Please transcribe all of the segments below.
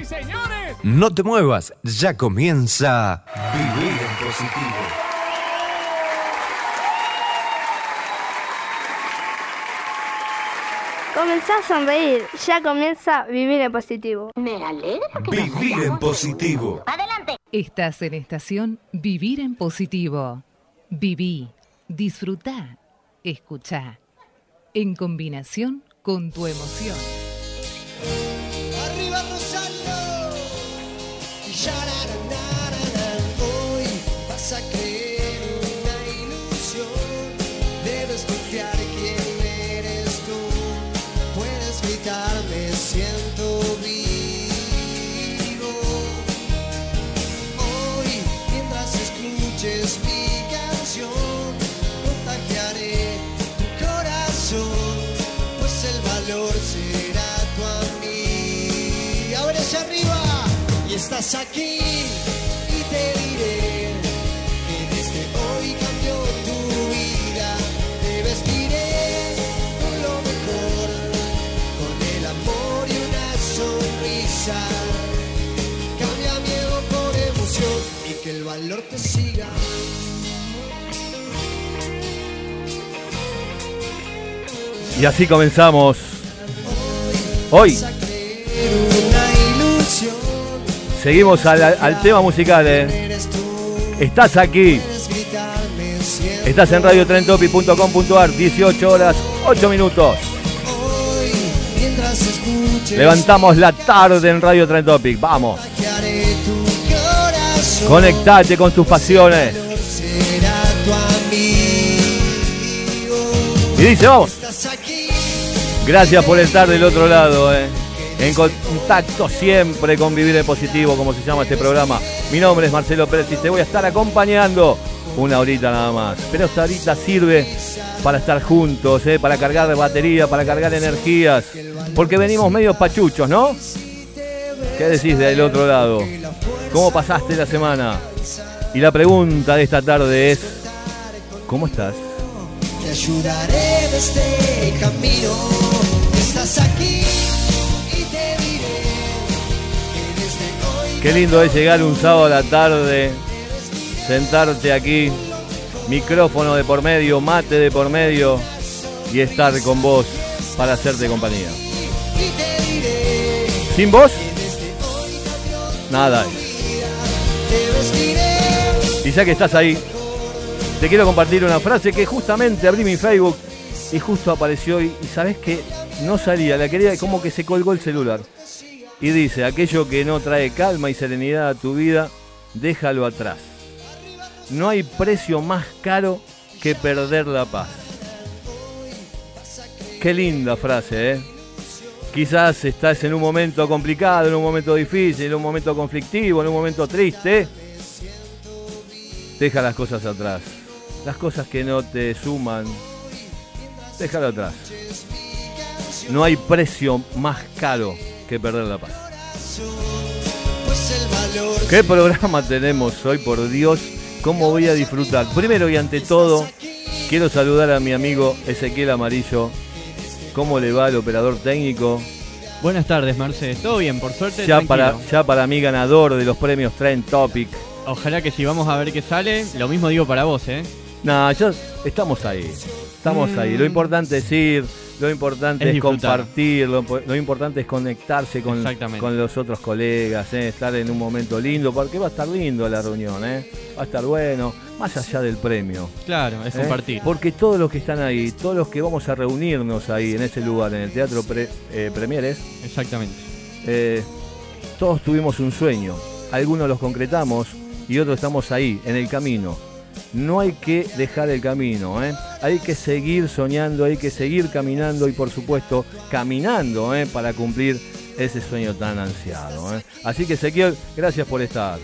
Y señores. No te muevas, ya comienza Vivir en Positivo. Comenzá a sonreír, ya comienza vivir en positivo. Me alegra que Vivir en Positivo. Adelante. Estás en estación Vivir en Positivo. Viví, disfrutá, escuchá. En combinación con tu emoción. Estás aquí, y te diré que desde hoy cambió tu vida. Te vestiré con lo mejor, con el amor y una sonrisa. Cambia miedo por emoción y que el valor te siga. Y así comenzamos. Hoy seguimos al, tema musical. ¿eh? Estás aquí, estás en radiotrentopi.com.ar, 18 horas 8 minutos. Levantamos la tarde en Radio Trend Topic. Vamos, conectate con tus pasiones. Y dice. Gracias por estar del otro lado, eh. En contacto siempre con Vivir en Positivo, como se llama este programa. Mi nombre es Marcelo Pérez y te voy a estar acompañando una horita nada más. Pero esta horita sirve para estar juntos, eh, para cargar batería, para cargar energías, porque venimos medio pachuchos, ¿no? ¿Qué decís del otro lado? ¿Cómo pasaste la semana? Y la pregunta de esta tarde es, ¿cómo estás? Te ayudaré en este camino. Estás aquí Qué lindo es llegar un sábado a la tarde, sentarte aquí, micrófono de por medio, mate de por medio y estar con vos para hacerte compañía. ¿Sin vos? Nada. Y ya que estás ahí, te quiero compartir una frase que justamente abrí mi Facebook y justo apareció y, y sabes que no salía, la quería como que se colgó el celular. Y dice, aquello que no trae calma y serenidad a tu vida, déjalo atrás. No hay precio más caro que perder la paz. Qué linda frase, ¿eh? Quizás estás en un momento complicado, en un momento difícil, en un momento conflictivo, en un momento triste. Deja las cosas atrás. Las cosas que no te suman, déjalo atrás. No hay precio más caro que perder la paz. Pues ¿Qué programa tenemos hoy, por Dios? ¿Cómo voy a disfrutar? Primero y ante todo, quiero saludar a mi amigo Ezequiel Amarillo. ¿Cómo le va el operador técnico? Buenas tardes, Marce. ¿Todo bien? Por suerte, Ya tranquilo. para, ya para mí ganador de los premios Trend Topic Ojalá que si vamos a ver qué sale, lo mismo digo para vos, ¿eh? No, yo, estamos ahí. Estamos ahí. Lo Mm. importante es ir, lo importante Es es, compartir, lo, lo importante es conectarse con, los otros colegas, ¿eh? estar en un momento lindo, porque va a estar lindo la reunión, ¿eh? va a estar bueno, más allá del premio. Claro, es ¿eh? compartir. Porque todos los que están ahí, todos los que vamos a reunirnos ahí en ese lugar, en el Teatro Pre- eh, Premieres, Exactamente. todos tuvimos un sueño. Algunos los concretamos y otros estamos ahí, en el camino. No hay que dejar el camino, ¿eh? hay que seguir soñando, hay que seguir caminando y por supuesto caminando ¿eh? para cumplir ese sueño tan ansiado. ¿eh? Así que Ezequiel, gracias por estar.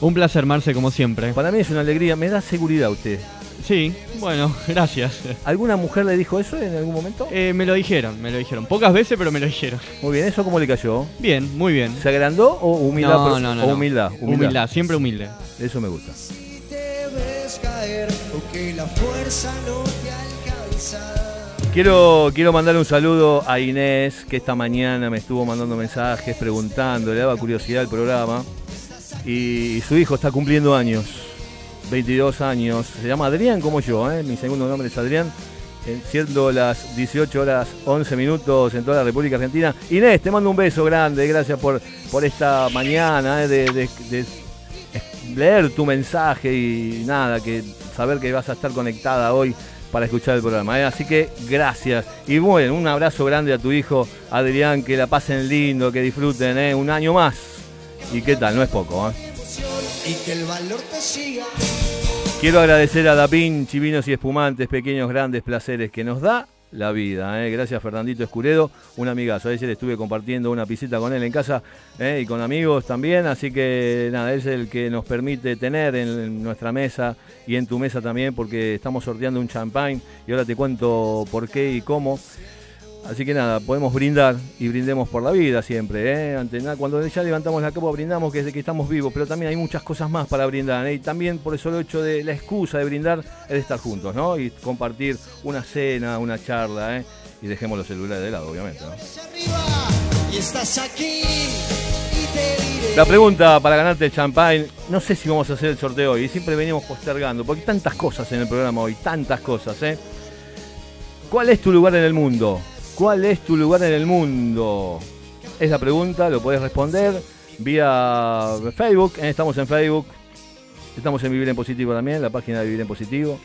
Un placer, Marce, como siempre. Para mí es una alegría, me da seguridad usted. Sí, bueno, gracias. ¿Alguna mujer le dijo eso en algún momento? Eh, me lo dijeron, me lo dijeron. Pocas veces, pero me lo dijeron. Muy bien, ¿eso cómo le cayó? Bien, muy bien. ¿Se agrandó o humildad? No, no, no, o no. humildad, Humildad, siempre humilde. Eso me gusta. Caer o que la fuerza no te alcanza. Quiero, quiero mandarle un saludo a Inés, que esta mañana me estuvo mandando mensajes preguntando, le daba curiosidad el programa. Y, su hijo está cumpliendo años, 22 años. Se llama Adrián como yo, ¿eh? mi segundo nombre es Adrián. Siendo las 18 horas 11 minutos en toda la República Argentina. Inés, te mando un beso grande, gracias por, por esta mañana ¿eh? de leer tu mensaje y nada, que saber que vas a estar conectada hoy para escuchar el programa. ¿eh? Así que gracias. Y bueno, un abrazo grande a tu hijo Adrián, que la pasen lindo, que disfruten ¿eh? un año más. ¿Y qué tal? No es poco. ¿eh? Quiero agradecer a Dapín, Chivinos y Espumantes, pequeños grandes placeres que nos da la vida. ¿eh? Gracias Fernandito Escuredo, un amigazo. Ayer estuve compartiendo una pisita con él en casa ¿eh? y con amigos también. Así que nada, es el que nos permite tener en, nuestra mesa y en tu mesa también, porque estamos sorteando un champagne y ahora te cuento por qué y cómo. Así que nada, podemos brindar y brindemos por la vida siempre. ¿eh? Ante nada, cuando ya levantamos la copa brindamos que es de que estamos vivos, pero también hay muchas cosas más para brindar. ¿eh? Y también por el solo hecho de la excusa de brindar es de estar juntos, ¿no? Y compartir una cena, una charla, ¿eh? Y dejemos los celulares de lado, obviamente. La pregunta para ganarte el champagne, no sé si vamos a hacer el sorteo hoy, siempre venimos postergando, porque hay tantas cosas en el programa hoy, tantas cosas, ¿eh? ¿Cuál es tu lugar en el mundo? ¿Cuál es tu lugar en el mundo? Es la pregunta, lo puedes responder vía Facebook, ¿eh? estamos en Facebook, estamos en Vivir en Positivo también, la página de Vivir en Positivo,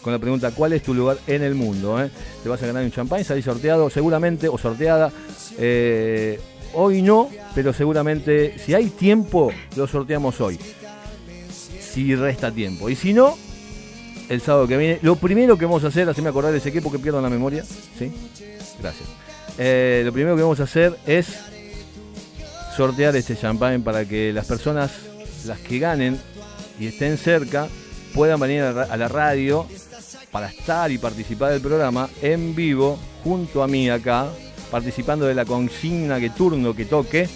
con la pregunta ¿cuál es tu lugar en el mundo? eh? Te vas a ganar un champagne, salís sorteado seguramente o sorteada. eh, hoy no, pero seguramente si hay tiempo lo sorteamos hoy. Si resta tiempo. Y si no, el sábado que viene. Lo primero que vamos a hacer, así me acordar ese equipo que pierdo la memoria. ¿Sí? Gracias. Eh, lo primero que vamos a hacer es sortear este champagne para que las personas, las que ganen y estén cerca, puedan venir a la radio para estar y participar del programa en vivo junto a mí acá, participando de la consigna que turno que toque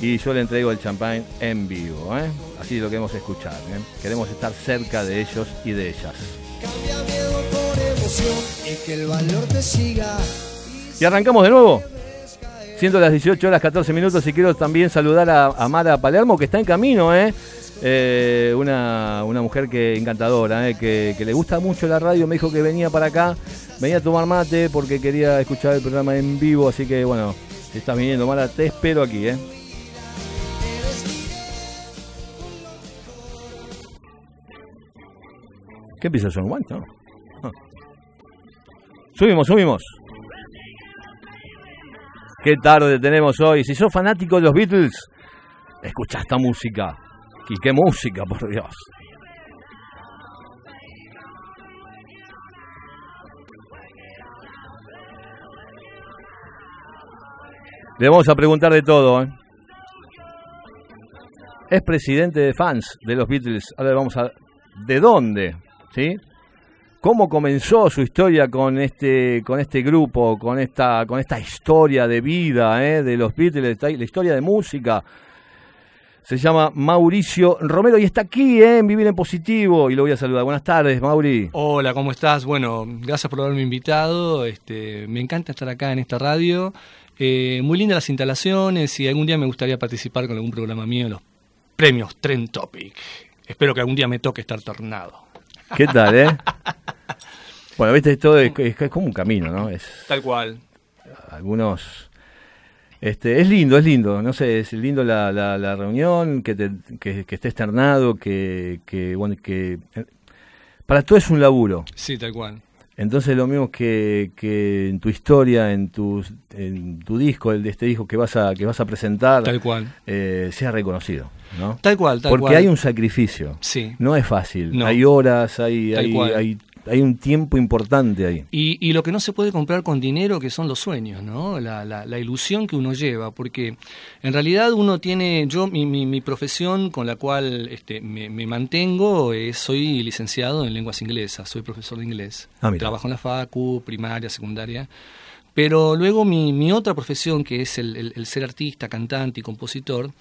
y yo le entrego el champagne en vivo. ¿eh? Así lo queremos escuchar. ¿eh? Queremos estar cerca de ellos y de ellas. cambia miedo por emoción y que el valor te siga Y arrancamos de nuevo. Siendo las 18 horas 14 minutos y quiero también saludar a, a Mara Palermo que está en camino, ¿eh? Eh, una, una mujer que encantadora, ¿eh? que, que le gusta mucho la radio, me dijo que venía para acá, venía a tomar mate porque quería escuchar el programa en vivo, así que bueno, si estás viniendo Mara, te espero aquí. ¿eh? ¿Qué empieza John White? No. Ah. Subimos, subimos. Qué tarde tenemos hoy. Si sos fanático de los Beatles, escucha esta música. Y qué música, por Dios. Le vamos a preguntar de todo. ¿eh? Es presidente de fans de los Beatles. Ahora le vamos a... ¿De dónde? ¿Sí? cómo comenzó su historia con este con este grupo, con esta con esta historia de vida ¿eh? de los Beatles, la historia de música. Se llama Mauricio Romero y está aquí ¿eh? en Vivir en Positivo y lo voy a saludar. Buenas tardes, Mauri. Hola, ¿cómo estás? Bueno, gracias por haberme invitado. Este, me encanta estar acá en esta radio. Eh, muy lindas las instalaciones y algún día me gustaría participar con algún programa mío en los premios Trend Topic. Espero que algún día me toque estar tornado. ¿Qué tal, eh? Bueno, viste, esto es, es- es como un camino, ¿no? Es Tal cual. algunos... Este, es lindo, es lindo, no sé, es lindo la, la, la reunión, que, te, que, que estés ternado, que, que, bueno, que... eh, Para todo es un laburo. Sí, tal cual. Entonces lo mismo que, que en tu historia, en tu, en tu disco, el de este disco que vas a, que vas a presentar, Tal cual. eh, sea reconocido, ¿no? Tal cual, tal Porque cual. hay un sacrificio. Sí. No es fácil. No. Hay horas, hay, hay, hay, hay un tiempo importante ahí. Y, y lo que no se puede comprar con dinero, que son los sueños, ¿no? La, la, la ilusión que uno lleva, porque en realidad uno tiene, yo mi, mi, mi profesión con la cual este, me, me mantengo, es, soy licenciado en lenguas inglesas, soy profesor de inglés. Ah. Trabajo en la FACU, primaria, secundaria. Pero luego mi, mi otra profesión, que es el, el- el ser artista, cantante y compositor,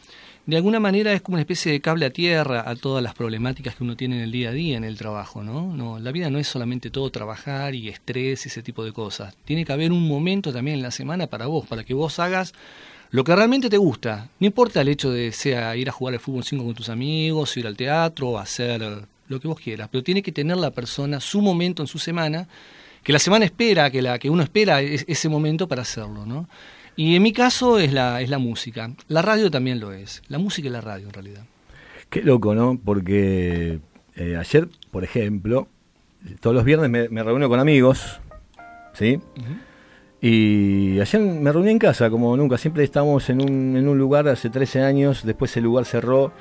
de alguna manera es como una especie de cable a tierra a todas las problemáticas que uno tiene en el día a día en el trabajo, ¿no? no la vida no es solamente todo trabajar y estrés y ese tipo de cosas. Tiene que haber un momento también en la semana para vos, para que vos hagas lo que realmente te gusta. No importa el hecho de sea ir a jugar al fútbol 5 con tus amigos, ir al teatro, hacer lo que vos quieras, pero tiene que tener la persona su momento en su semana que la semana espera, que la que uno espera es- ese momento para hacerlo, ¿no? Y en mi caso es la, es la música. La radio también lo es. La música y la radio, en realidad. Qué loco, ¿no? Porque eh, ayer, por ejemplo, todos los viernes me, me reúno con amigos, ¿sí? Y ayer me reuní en casa, como nunca. Siempre estamos en un, en un lugar hace 13 años, después el lugar cerró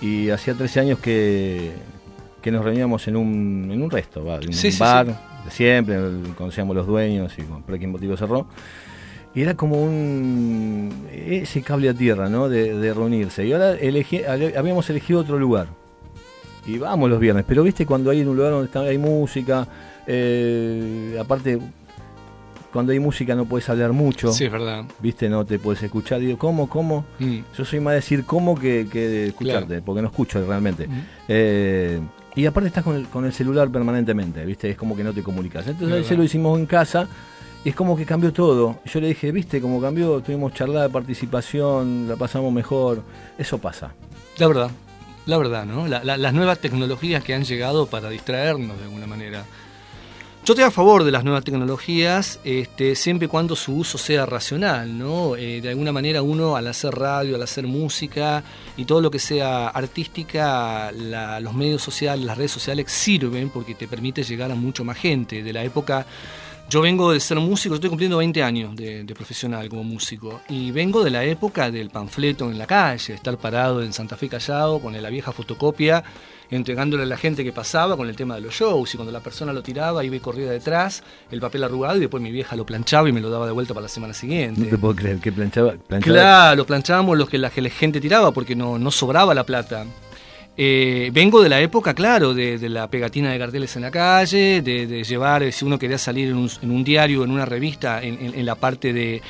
y hacía 13 años que, que nos reuníamos en un, en un resto, en un Sí, bar, sí. de siempre, conocíamos los dueños y por qué motivo cerró. Y era como un ese cable a tierra, ¿no? De, de reunirse. Y ahora elegí, habíamos elegido otro lugar. Y vamos los viernes. Pero viste cuando hay un lugar donde está, hay música, eh, aparte cuando hay música no puedes hablar mucho. Sí, es verdad. Viste, no te puedes escuchar. Digo, ¿cómo, cómo? Mm. Yo soy más de decir cómo que, que de escucharte, Claro. porque no escucho realmente. Mm. Eh, y aparte estás con el, con el celular permanentemente, ¿viste? Es como que no te comunicas. Entonces Es ayer verdad. lo hicimos en casa es como que cambió todo. Yo le dije, ¿viste cómo cambió? Tuvimos charla de participación, la pasamos mejor. Eso pasa. La verdad. La verdad, ¿no? La- la- las nuevas tecnologías que han llegado para distraernos de alguna manera. Yo estoy a favor de las nuevas tecnologías, este, siempre y cuando su uso sea racional, ¿no? Eh, de alguna manera uno al hacer radio, al hacer música y todo lo que sea artística, los medios sociales, las redes sociales sirven porque te permite llegar a mucho más gente. De la época, yo vengo de ser músico, yo estoy cumpliendo 20 años de, de profesional como músico y vengo de la época del panfleto en la calle, estar parado en Santa Fe Callao con la vieja fotocopia entregándole a la gente que pasaba con el tema de los shows y cuando la persona lo tiraba iba y corría detrás, el papel arrugado y después mi vieja lo planchaba y me lo daba de vuelta para la semana siguiente. No te puedo creer que planchaba. planchaba Claro, planchábamos los que la, que la gente tiraba porque no, no sobraba la plata. Eh, vengo de la época, claro, de, la pegatina de carteles en la calle, de, llevar, eh, si uno quería salir en un, diario, en una revista, en, la parte de,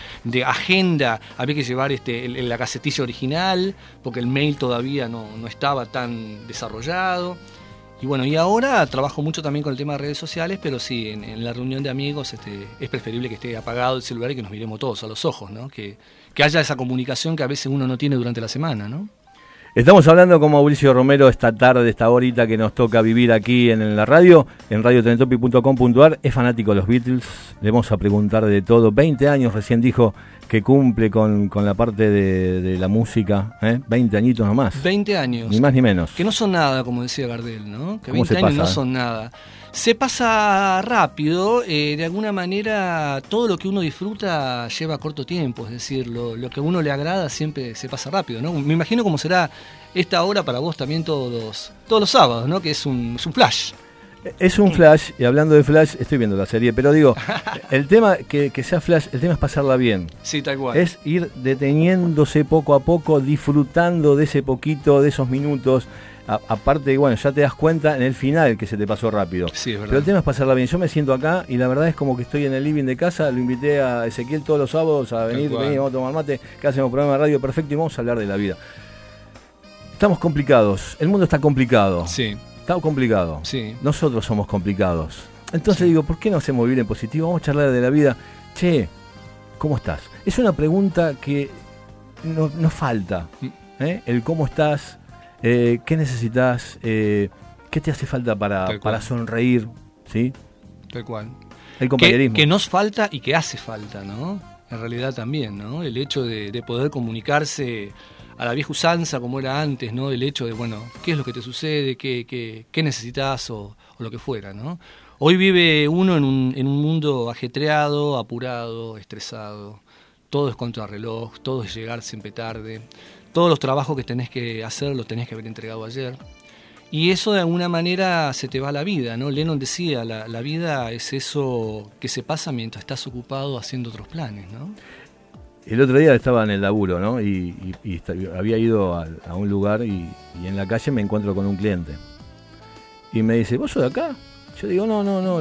agenda, había que llevar este, la casetilla original, porque el mail todavía no, no estaba tan desarrollado. Y bueno, y ahora trabajo mucho también con el tema de redes sociales, pero sí, en, en la reunión de amigos este, es preferible que esté apagado el celular y que nos miremos todos a los ojos, ¿no? Que, que haya esa comunicación que a veces uno no tiene durante la semana, ¿no? Estamos hablando con Mauricio Romero esta tarde, esta horita que nos toca vivir aquí en, la radio, en radiotrenetopi.com.ar. Es fanático de los Beatles, le vamos a preguntar de todo. 20 años recién dijo que cumple con, con la parte de, de la música, ¿eh? 20 añitos nomás. 20 años. Ni más ni menos. Que no son nada, como decía Gardel, ¿no? Que ¿Cómo 20 se años no eh? son nada. Se pasa rápido, eh, de alguna manera todo lo que uno disfruta lleva corto tiempo, es decir, lo, lo que a uno le agrada siempre se pasa rápido, ¿no? Me imagino cómo será esta hora para vos también todos los, todos los sábados, ¿no? Que es un, es un flash. Es un flash, y hablando de flash, estoy viendo la serie, pero digo, el tema que, que sea flash, el tema es pasarla bien. Sí, tal cual. Es ir deteniéndose poco a poco, disfrutando de ese poquito, de esos minutos. Aparte, bueno, ya te das cuenta en el final que se te pasó rápido. Sí, es verdad. Pero el tema es pasarla bien. Yo me siento acá y la verdad es como que estoy en el living de casa. Lo invité a Ezequiel todos los sábados a venir, vení, vamos a tomar mate, que hacemos programa de radio perfecto y vamos a hablar de la vida. Estamos complicados. El mundo está complicado. Sí, Está complicado. sí. Nosotros somos complicados. Entonces digo, ¿por qué no hacemos vivir en positivo? Vamos a charlar de la vida. Che, ¿cómo estás? Es una pregunta que no- nos falta. Mm. ¿eh? El cómo estás, eh, qué necesitas, eh, qué te hace falta para, para sonreír, ¿sí? Tal cual. El Que, compañerismo. que nos falta y que hace falta, ¿no? En realidad también, ¿no? El hecho de, de poder comunicarse a la vieja usanza como era antes, ¿no? El hecho de, bueno, ¿qué es lo que te sucede? ¿Qué, qué, qué necesitas? O, o lo que fuera, ¿no? Hoy vive uno en un, en un mundo ajetreado, apurado, estresado. Todo es contrarreloj, todo es llegar siempre tarde. Todos los trabajos que tenés que hacer los tenés que haber entregado ayer. Y eso de alguna manera se te va la vida, ¿no? Lennon decía, la, vida es eso que se pasa mientras estás ocupado haciendo otros planes, ¿no? El otro día estaba en el laburo, ¿no? Y, había ido a, a un lugar y, y en la calle me encuentro con un cliente. Y me dice, ¿vos sos de acá? Yo digo, no, no, no.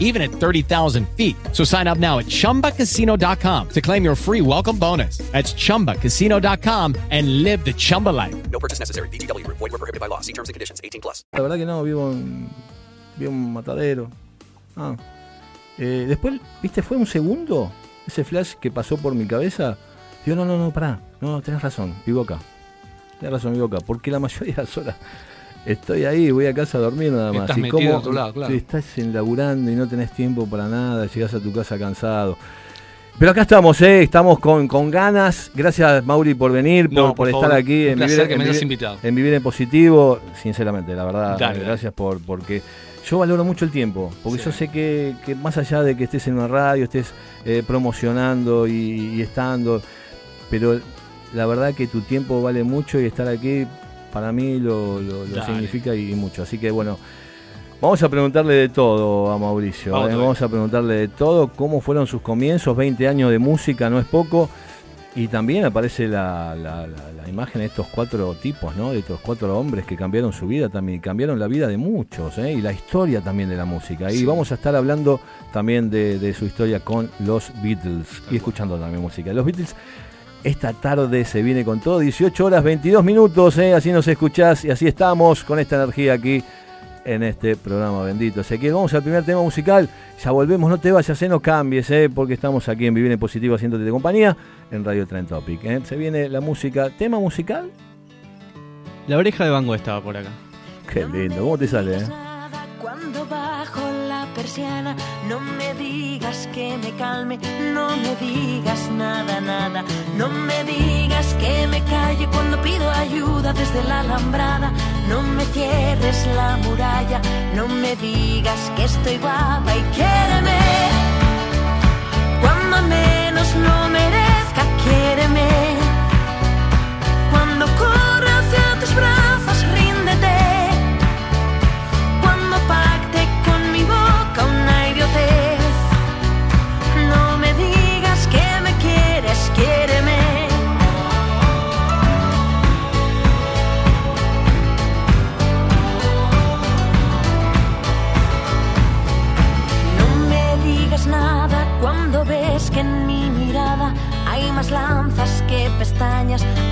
even at 30,000 feet. So sign up now at ChumbaCasino.com to claim your free welcome bonus. That's ChumbaCasino.com and live the Chumba life. No purchase necessary. VGW Group. Void were prohibited by law. See terms and conditions. 18 plus. La verdad que no, vivo en, vivo en Matadero. Ah. Eh, después, ¿viste? Fue un segundo ese flash que pasó por mi cabeza. Digo, no, no, no, pará. No, tenés razón, vivo acá. Tenés razón, vivo acá. Porque la mayoría de las horas estoy ahí, voy a casa a dormir nada más. Estás y metido lado, claro. si estás laburando y no tenés tiempo para nada, llegás a tu casa cansado. Pero acá estamos, ¿eh? estamos con, con ganas. Gracias, Mauri, por venir, por, No, por por estar favor. aquí Un en placer Vivir, que en me hayas invitado. en Vivir en Positivo. Sinceramente, la verdad, Dale, dale. gracias por porque yo valoro mucho el tiempo, porque Sí. yo sé que, que más allá de que estés en una radio, estés eh, promocionando y, y estando, pero la verdad que tu tiempo vale mucho y estar aquí para mí lo, lo- significa y, mucho. Así que bueno, vamos a preguntarle de todo a Mauricio. Vamos ¿eh? a ver. Vamos a preguntarle de todo, cómo fueron sus comienzos, 20 años de música, no es poco. Y también aparece la, la- la- la imagen de estos cuatro tipos, ¿no? De estos cuatro hombres que cambiaron su vida también, cambiaron la vida de muchos, ¿eh? Y la historia también de la música. Y vamos a estar hablando también de, de su historia con los Beatles y escuchando también música. Los Beatles esta tarde se viene con todo, 18 horas 22 minutos, ¿eh? así nos escuchás y así estamos con esta energía aquí en este programa bendito. Ezequiel, vamos al primer tema musical, ya volvemos, no te vayas, ¿eh? no cambies, ¿eh? porque estamos aquí en Vivir en Positivo haciéndote de compañía en Radio Trend Topic. Se viene la música, tema musical, La oreja de Bango estaba por acá. qué lindo, ¿cómo te sale? eh? Bajo la persiana, no me digas que me calme, no me digas nada, nada, no me digas que me calle cuando pido ayuda desde la alambrada, no me cierres la muralla, no me digas que estoy guapa y quiéreme, cuando menos lo merezca,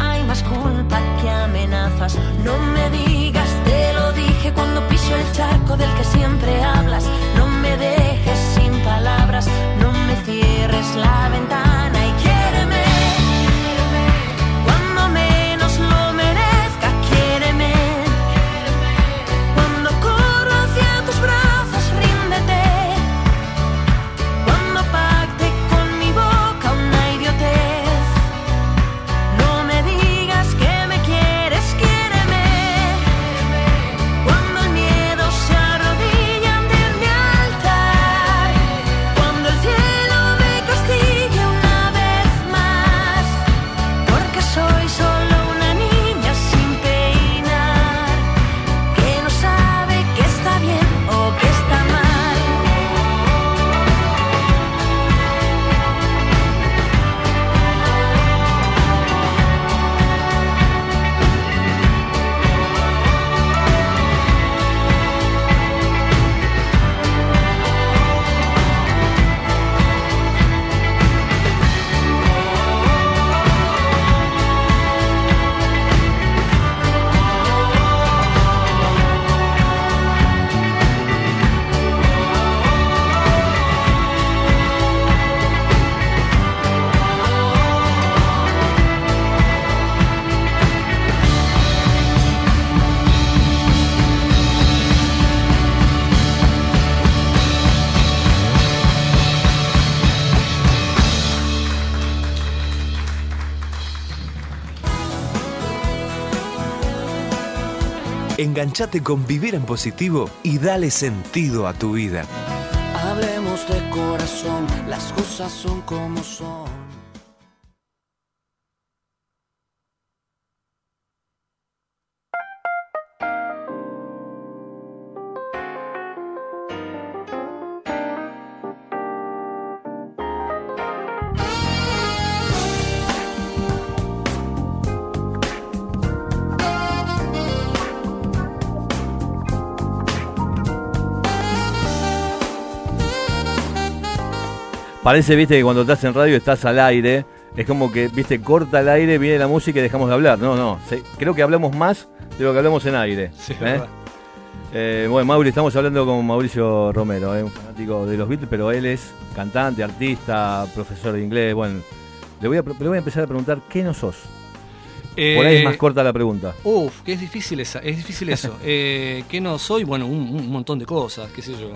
hay más culpa que amenazas. No me digas, te lo dije cuando piso el charco del que siempre hablas. No me dejes sin palabras, no me cierres la ventana. Enganchate con Vivir en Positivo y dale sentido a tu vida. Hablemos de corazón, las cosas son como son. Parece, viste, que cuando estás en radio estás al aire. Es como que, viste, corta el aire, viene la música y dejamos de hablar. No, no. se- creo que hablamos más de lo que hablamos en aire. Sí, ¿eh? Eh, bueno, Mauri, estamos hablando con Mauricio Romero, ¿eh? un fanático de los Beatles, pero él es cantante, artista, profesor de inglés. Bueno, le voy a, le voy a empezar a preguntar, ¿qué no sos? Por ahí es Eh, más corta la pregunta. Uf, que es difícil esa, es difícil eso. eh, ¿Qué no soy? Bueno, un, un montón de cosas, qué sé yo.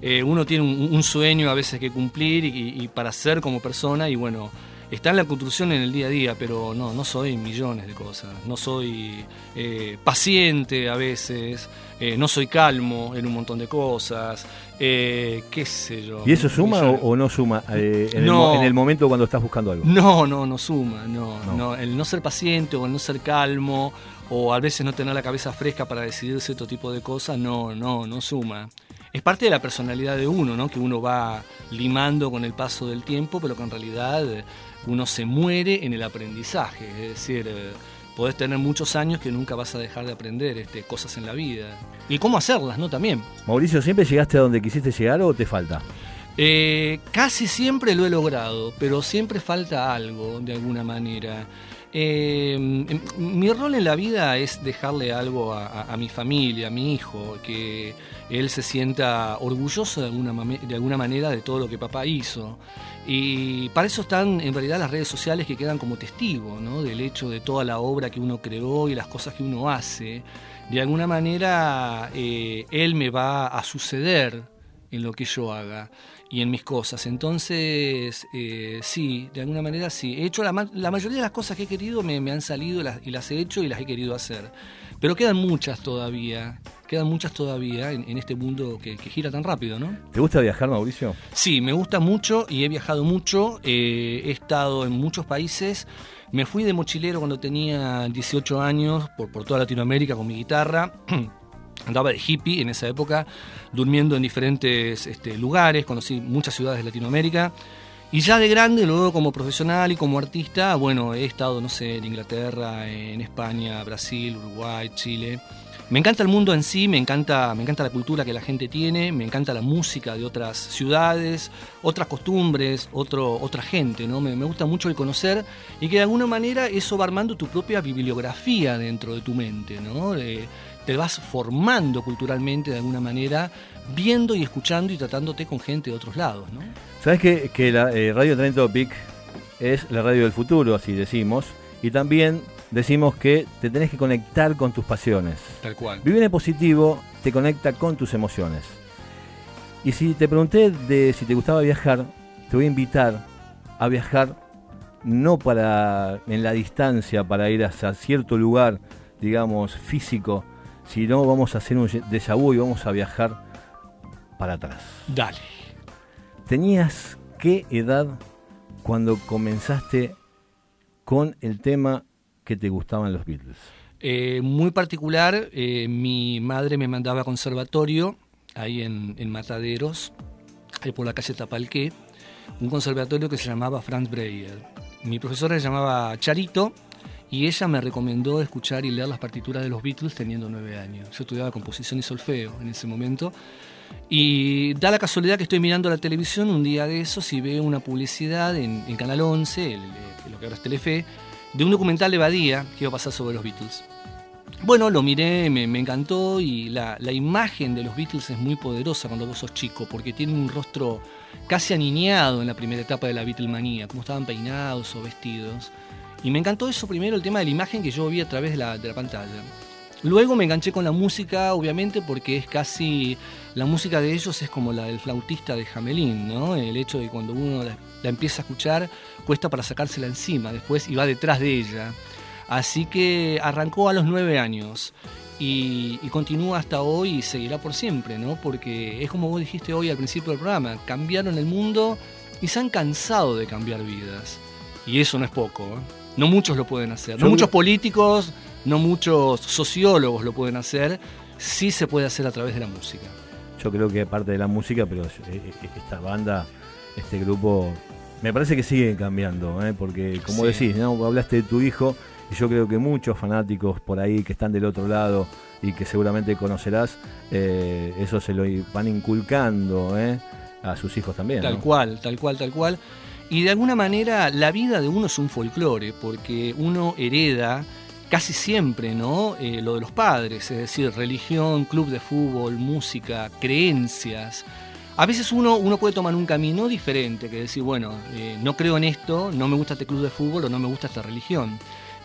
Eh, uno tiene un, un sueño a veces que cumplir y, y para ser como persona y bueno, está en la construcción en el día a día, pero no, no soy millones de cosas. No soy eh, paciente a veces, eh, no soy calmo en un montón de cosas, eh, qué sé yo. ¿Y eso suma o, Millones. o no suma eh, en, el, No. mo- en el momento cuando estás buscando algo? No, no, no suma, no, No. no. El no ser paciente o el no ser calmo o a veces no tener la cabeza fresca para decidir cierto tipo de cosas, no, no, no suma. Es parte de la personalidad de uno, ¿no? Que uno va limando con el paso del tiempo, pero que en realidad eh, uno se muere en el aprendizaje. Es decir, eh, podés tener muchos años que nunca vas a dejar de aprender este, cosas en la vida. Y cómo hacerlas, ¿no? También. Mauricio, ¿siempre llegaste a donde quisiste llegar o te falta? Eh, casi siempre lo he logrado, pero siempre falta algo de alguna manera. Eh, em, mi rol en la vida es dejarle algo a, mi familia, a mi hijo, que él se sienta orgulloso de alguna, de alguna manera de todo lo que papá hizo. Y para eso están en realidad las redes sociales que quedan como testigo ¿no? del hecho de toda la obra que uno creó y las cosas que uno hace. De alguna manera eh, él me va a suceder en lo que yo haga y en mis cosas. Entonces, eh, sí, de alguna manera sí. He hecho la, ma- la mayoría de las cosas que he querido me, me han salido las- y las he hecho y las he querido hacer. Pero quedan muchas todavía, quedan muchas todavía en, en este mundo que, que gira tan rápido, ¿no? ¿Te gusta viajar, Mauricio? Sí, me gusta mucho y he viajado mucho. eh, he estado en muchos países. Me fui de mochilero cuando tenía 18 años por, por toda Latinoamérica con mi guitarra. Andaba de hippie en esa época, durmiendo en diferentes este, lugares, conocí muchas ciudades de Latinoamérica. Y ya de grande, luego como profesional y como artista, bueno, he estado, no sé, en Inglaterra, en España, Brasil, Uruguay, Chile. Me encanta el mundo en sí, me encanta, me encanta la cultura que la gente tiene, me encanta la música de otras ciudades, otras costumbres, otro, otra gente, ¿no? Me, me gusta mucho el conocer y que de alguna manera eso va armando tu propia bibliografía dentro de tu mente, ¿no? Eh, te vas formando culturalmente de alguna manera, viendo y escuchando y tratándote con gente de otros lados, ¿no? ¿Sabes que, que la eh, Radio Trend Topic es la radio del futuro, así decimos? Y también decimos que te tenés que conectar con tus pasiones. Tal cual. Vivir en positivo te conecta con tus emociones. Y si te pregunté de si te gustaba viajar, te voy a invitar a viajar no para en la distancia para ir hacia cierto lugar, digamos, físico, sino vamos a hacer un vu y vamos a viajar para atrás. Dale. ¿Tenías qué edad cuando comenzaste con el tema que te gustaban los Beatles? Eh, muy particular, eh, mi madre me mandaba a conservatorio, ahí en, en Mataderos, ahí por la calle Tapalqué, un conservatorio que se llamaba Franz Breyer. Mi profesora se llamaba Charito y ella me recomendó escuchar y leer las partituras de los Beatles teniendo nueve años. Yo estudiaba composición y solfeo en ese momento. Y da la casualidad que estoy mirando la televisión un día de esos y veo una publicidad en, en Canal 11, el- el- lo que ahora es Telefe, de un documental de Badía que iba a pasar sobre los Beatles. Bueno, lo miré, me, me encantó y la, la imagen de los Beatles es muy poderosa cuando vos sos chico, porque tienen un rostro casi aniñado en la primera etapa de la Beatlemanía, cómo estaban peinados o vestidos. Y me encantó eso primero, el tema de la imagen que yo vi a través de la, de la pantalla. Luego me enganché con la música, obviamente, porque es casi. La música de ellos es como la del flautista de Jamelín, ¿no? El hecho de que cuando uno la, empieza a escuchar, cuesta para sacársela encima después y va detrás de ella. Así que arrancó a los nueve años. y, y continúa hasta hoy y seguirá por siempre, ¿no? Porque es como vos dijiste hoy al principio del programa, cambiaron el mundo y se han cansado de cambiar vidas. Y eso no es poco, ¿eh? No muchos lo pueden hacer, no muchos políticos, no muchos sociólogos lo pueden hacer, sí se puede hacer a través de la música. Yo creo que parte de la música, pero esta banda, este grupo, me parece que sigue cambiando, ¿eh? porque como Sí. decís, ¿no? hablaste de tu hijo, y yo creo que muchos fanáticos por ahí que están del otro lado y que seguramente conocerás, eh, eso se lo van inculcando ¿eh? a sus hijos también. Tal ¿no? cual, tal cual, tal cual. Y de alguna manera la vida de uno es un folclore, porque uno hereda casi siempre, ¿no? Eh, lo de los padres, es decir, religión, club de fútbol, música, creencias. A veces uno, uno puede tomar un camino diferente, que decir, bueno, eh, no creo en esto, no me gusta este club de fútbol o no me gusta esta religión.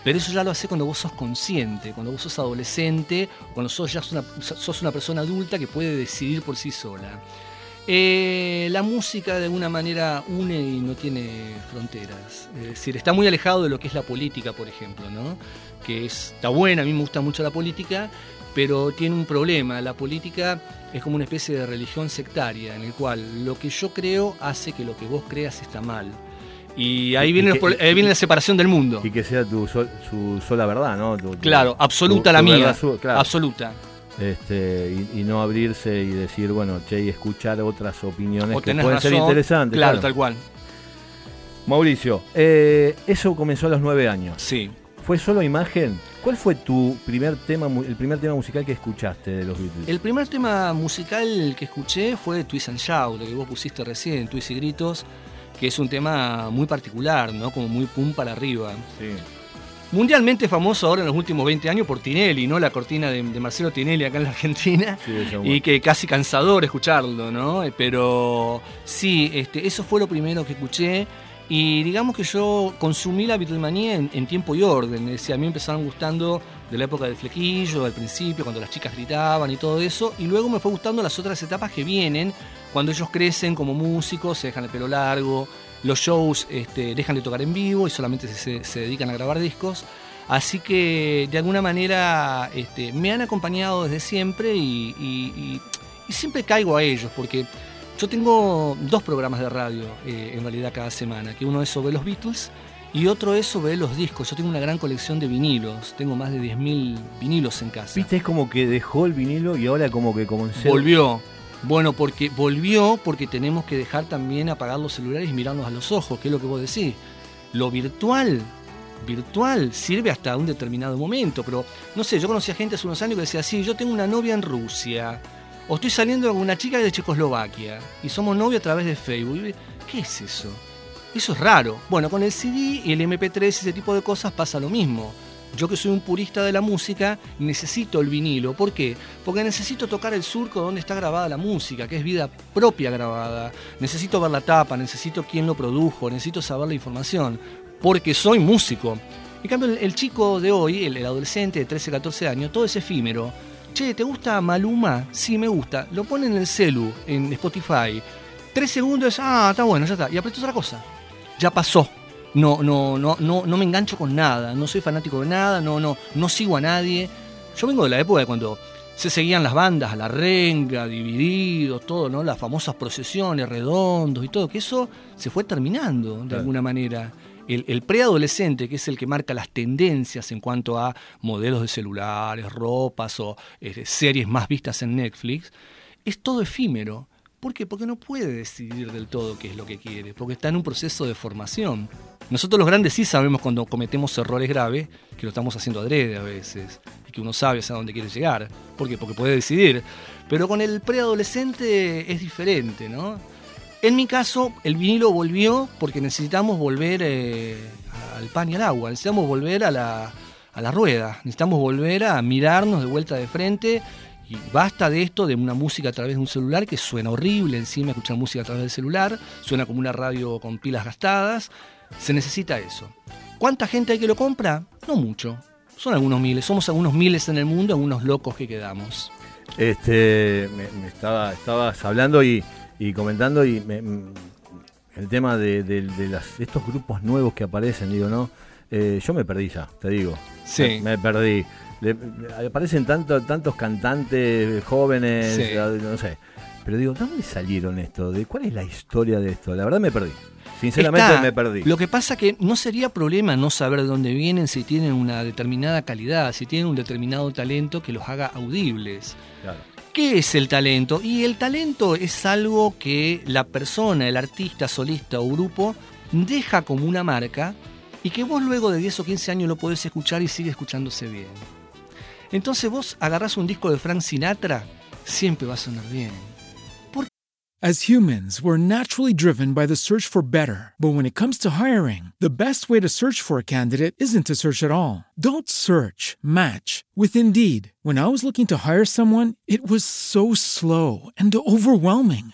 Pero eso ya lo hace cuando vos sos consciente, cuando vos sos adolescente, cuando sos ya sos una persona adulta que puede decidir por sí sola. Eh, la música de alguna manera une y no tiene fronteras. Es decir, está muy alejado de lo que es la política, por ejemplo, ¿no? Que es- está buena, a mí me gusta mucho la política, pero tiene un problema. La política es como una especie de religión sectaria, en el cual lo que yo creo hace que lo que vos creas está mal. Y ahí Y- viene, los ahí viene la separación del mundo. Y que sea tu sol- su sola verdad, ¿no? Tu- Claro, absoluta tu- la tu mía. verdad su- claro. Absoluta. Este, y, y no abrirse y decir, bueno, che, y escuchar otras opiniones O que pueden ser interesantes. Claro, tal cual. Mauricio, eh, eso comenzó a los nueve años. Sí. ¿Fue solo imagen? ¿Cuál fue tu primer tema, el primer tema musical que escuchaste de los Beatles? El primer tema musical que escuché fue Twist and Shout, lo que vos pusiste recién, Twist y Gritos, que es un tema muy particular, ¿no? Como muy pum para arriba. Mundialmente famoso ahora en los últimos 20 años por Tinelli, ¿no? La cortina de, de Marcelo Tinelli acá en la Argentina. Sí, Y que casi cansador escucharlo, ¿no? Eh, Pero sí, este, eso fue lo primero que escuché. Y digamos que yo consumí la Beatlemanía en, en tiempo y orden. Es decir, a mí me empezaron gustando de la época del flequillo, al principio, cuando las chicas gritaban y todo eso. Y luego me fue gustando las otras etapas que vienen, cuando ellos crecen como músicos, se dejan el pelo largo, los shows este, dejan de tocar en vivo y solamente se, se dedican a grabar discos. Así que de alguna manera este, me han acompañado desde siempre y, y- y- y siempre caigo a ellos porque yo tengo dos programas de radio eh, en realidad cada semana, que uno es sobre los Beatles y otro es sobre los discos. Yo tengo una gran colección de vinilos, tengo más de 10.000 vinilos en casa. Viste, es como que dejó el vinilo y ahora como que comenzó. Volvió. Bueno, porque volvió porque tenemos que dejar también apagar los celulares y mirarnos a los ojos, que es lo que vos decís. Lo virtual, virtual sirve hasta un determinado momento, pero no sé, yo conocí a gente hace unos años que decía, sí, yo tengo una novia en Rusia, o estoy saliendo con una chica de Checoslovaquia, y somos novios a través de Facebook. ¿Qué es eso? Eso es raro. Bueno, con el CD y el MP3 y ese tipo de cosas pasa lo mismo. Yo que soy un purista de la música, necesito el vinilo. ¿Por qué? Porque necesito tocar el surco donde está grabada la música, que es vida propia grabada. Necesito ver la tapa, necesito quién lo produjo, necesito saber la información. Porque soy músico. En cambio, el, chico de hoy, el, el adolescente de 13, 14 años, todo es efímero. Che, ¿te gusta Maluma? Sí, me gusta. Lo pone en el celu, en Spotify. Tres segundos, ah, está bueno, ya está. Y aprieto otra cosa. Ya pasó. No, no, no, no, no me engancho con nada. No soy fanático de nada, no, no, no sigo a nadie. Yo vengo de la época de cuando se seguían las bandas, a la renga, divididos, todo, ¿no? Las famosas procesiones, redondos y todo, que eso se fue terminando de Claro. alguna manera. El, el preadolescente, que es el que marca las tendencias en cuanto a modelos de celulares, ropas o eh, series más vistas en Netflix, es todo efímero. ¿Por qué? Porque no puede decidir del todo qué es lo que quiere, porque está en un proceso de formación. Nosotros los grandes sí sabemos cuando cometemos errores graves, que lo estamos haciendo adrede a veces, y que uno sabe hacia dónde quiere llegar. ¿Por qué? Porque puede decidir. Pero con el preadolescente es diferente, ¿no? En mi caso, el vinilo volvió porque necesitamos volver eh, al pan y al agua, necesitamos volver a la, a la rueda, necesitamos volver a mirarnos de vuelta de frente y basta de esto de una música a través de un celular que suena horrible encima escuchar música a través del celular, suena como una radio con pilas gastadas, se necesita eso. ¿Cuánta gente hay que lo compra? No mucho, son algunos miles, somos algunos miles en el mundo, algunos locos que quedamos. Este, me, me estaba, estabas hablando y, y comentando y me- m- el tema de, de- de las- de estos grupos nuevos que aparecen, digo, ¿no? Eh, yo me perdí ya, te digo. Sí. Me, me perdí. Le- aparecen tanto, tantos cantantes jóvenes, Sí. no sé. Pero digo, ¿de dónde salieron esto? ¿De cuál es la historia de esto? La verdad me perdí. Sinceramente Está. me perdí. Lo que pasa que no sería problema no saber de dónde vienen si tienen una determinada calidad, si tienen un determinado talento que los haga audibles. Claro. ¿Qué es el talento? Y el talento es algo que la persona, el artista, solista o grupo deja como una marca y que vos luego de 10 o 15 años lo podés escuchar y sigue escuchándose bien. Entonces vos agarrás un disco de Frank Sinatra, siempre va a sonar bien. As humans, we're naturally driven by the search for better. But when it comes to hiring, the best way to search for a candidate isn't to search at all. Don't search, match with Indeed. When I was looking to hire someone, it was so slow and overwhelming.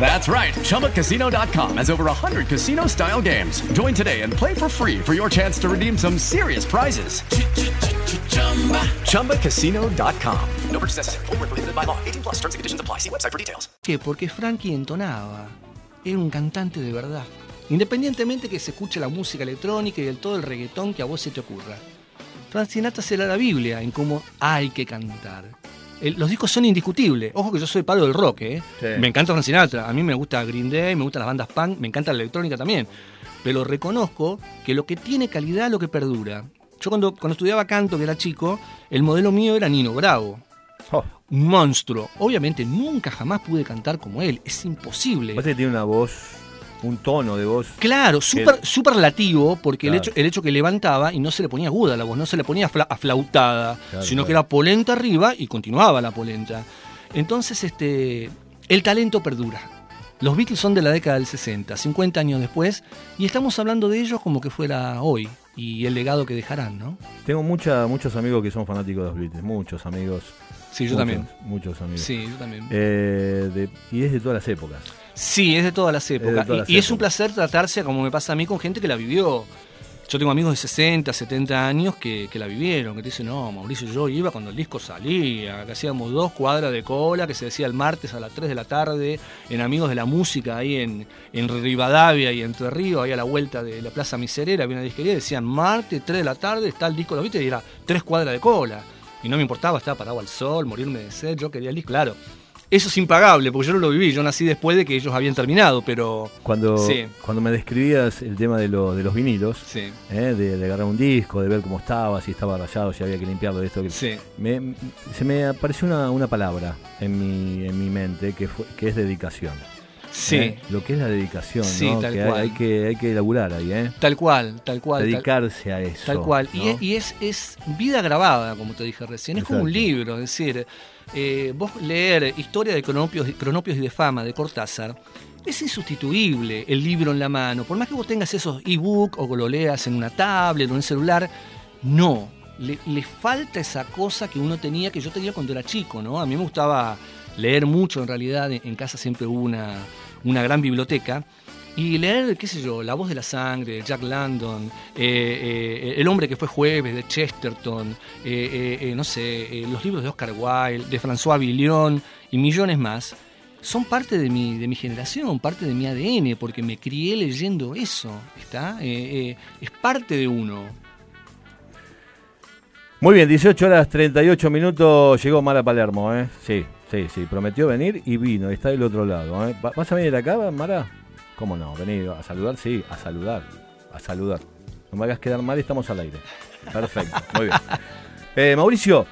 That's right. ChumbaCasino.com has over 100 casino style games. Join today and play for free for your chance to redeem some serious prizes. ChumbaCasino.com. No purchase necessary. Void where prohibited by law. 18 plus terms and conditions apply. See website for details. ¿Qué? Porque Frankie entonaba. Era un cantante de verdad. Independientemente que se escuche la música electrónica y del todo el reggaetón que a vos se te ocurra. Frank Sinatra será la Biblia en cómo hay que cantar. El- los discos son indiscutibles. Ojo que yo soy palo del rock, ¿eh? Sí. Me encanta Frank Sinatra. A mí me gusta Green Day, me gustan las bandas punk, me encanta la electrónica también. Pero reconozco que lo que tiene calidad es lo que perdura. Yo cuando, cuando estudiaba canto, que era chico, el modelo mío era Nino Bravo. Oh. Un monstruo. Obviamente nunca jamás pude cantar como él. Es imposible. Parece que tiene una voz, un tono de voz. Claro, super, superlativo, porque el, hecho, el hecho que levantaba y no se le ponía aguda la voz, no se le ponía fla- aflautada, Claro, sino claro. que era polenta arriba y continuaba la polenta. Entonces, este, el talento perdura. Los Beatles son de la década del 60, 50 años después, y estamos hablando de ellos como que fuera hoy y el legado que dejarán, ¿no? Tengo mucha, muchos amigos que son fanáticos de los Beatles, muchos amigos. Sí, yo Muchos, también. Muchos amigos. Sí, yo también. Eh, de- y es de todas las épocas. Sí, es de todas las épocas. todas las y, y es un placer tratarse, como me pasa a mí, con gente que la vivió. Yo tengo amigos de 60, 70 años que, que la vivieron, que te dicen, no, Mauricio, yo iba cuando el disco salía, que hacíamos dos cuadras de cola, que se decía el martes a las 3 de la tarde, en Amigos de la Música, ahí en, en Rivadavia y Entre Ríos, ahí a la vuelta de la Plaza Miserera, había una disquería, decían, martes, 3 de la tarde, está el disco los Beatles, y era tres cuadras de cola. Y no me importaba, estaba parado al sol, morirme de sed, yo quería el disco, claro. Eso es impagable, porque yo no lo viví, yo nací después de que ellos habían terminado, pero... Cuando, Sí. cuando me describías el tema de, lo- de los vinilos, Sí. eh, de, de agarrar un disco, de ver cómo estaba, si estaba rayado, si había que limpiarlo, de esto. Que... Sí. Me- se me apareció una, una palabra en mi, en mi mente que, fue, que es dedicación. Sí. ¿eh? Lo que es la dedicación, Sí, ¿no? tal que hay- cual. hay, que hay que elaborar ahí, ¿eh? Tal cual, tal cual. tal- Dedicarse a eso. Tal cual. Y, es, y es, es vida grabada, como te dije recién. Es como un libro. Es decir, eh, vos leer Historia de cronopios, cronopios y de Fama de Cortázar es insustituible el libro en la mano. Por más que vos tengas esos ebook o que lo leas en una tablet o en un celular, no. Le, le falta esa cosa que uno tenía, que yo tenía cuando era chico, ¿no? A mí me gustaba leer mucho, en realidad. En, casa siempre hubo una, una gran biblioteca. Y leer, qué sé yo, La voz de la sangre, de Jack Landon, eh, eh, El hombre que fue jueves, de Chesterton, eh, no sé, los libros de Oscar Wilde, de François Villon y millones más, son parte de mi, de mi generación, parte de mi ADN, porque me crié leyendo eso, ¿está? Es parte de uno. Muy bien, 18 horas 38 minutos llegó Mara Palermo, ¿eh? Sí, sí, sí, prometió venir y vino, está del otro lado, ¿eh? ¿Va- ¿Vas a venir acá, Mara? ¿Cómo no? Venir a saludar, sí, a saludar, a saludar. No me hagas quedar mal, estamos al aire. Perfecto, muy bien. Eh, Mauricio,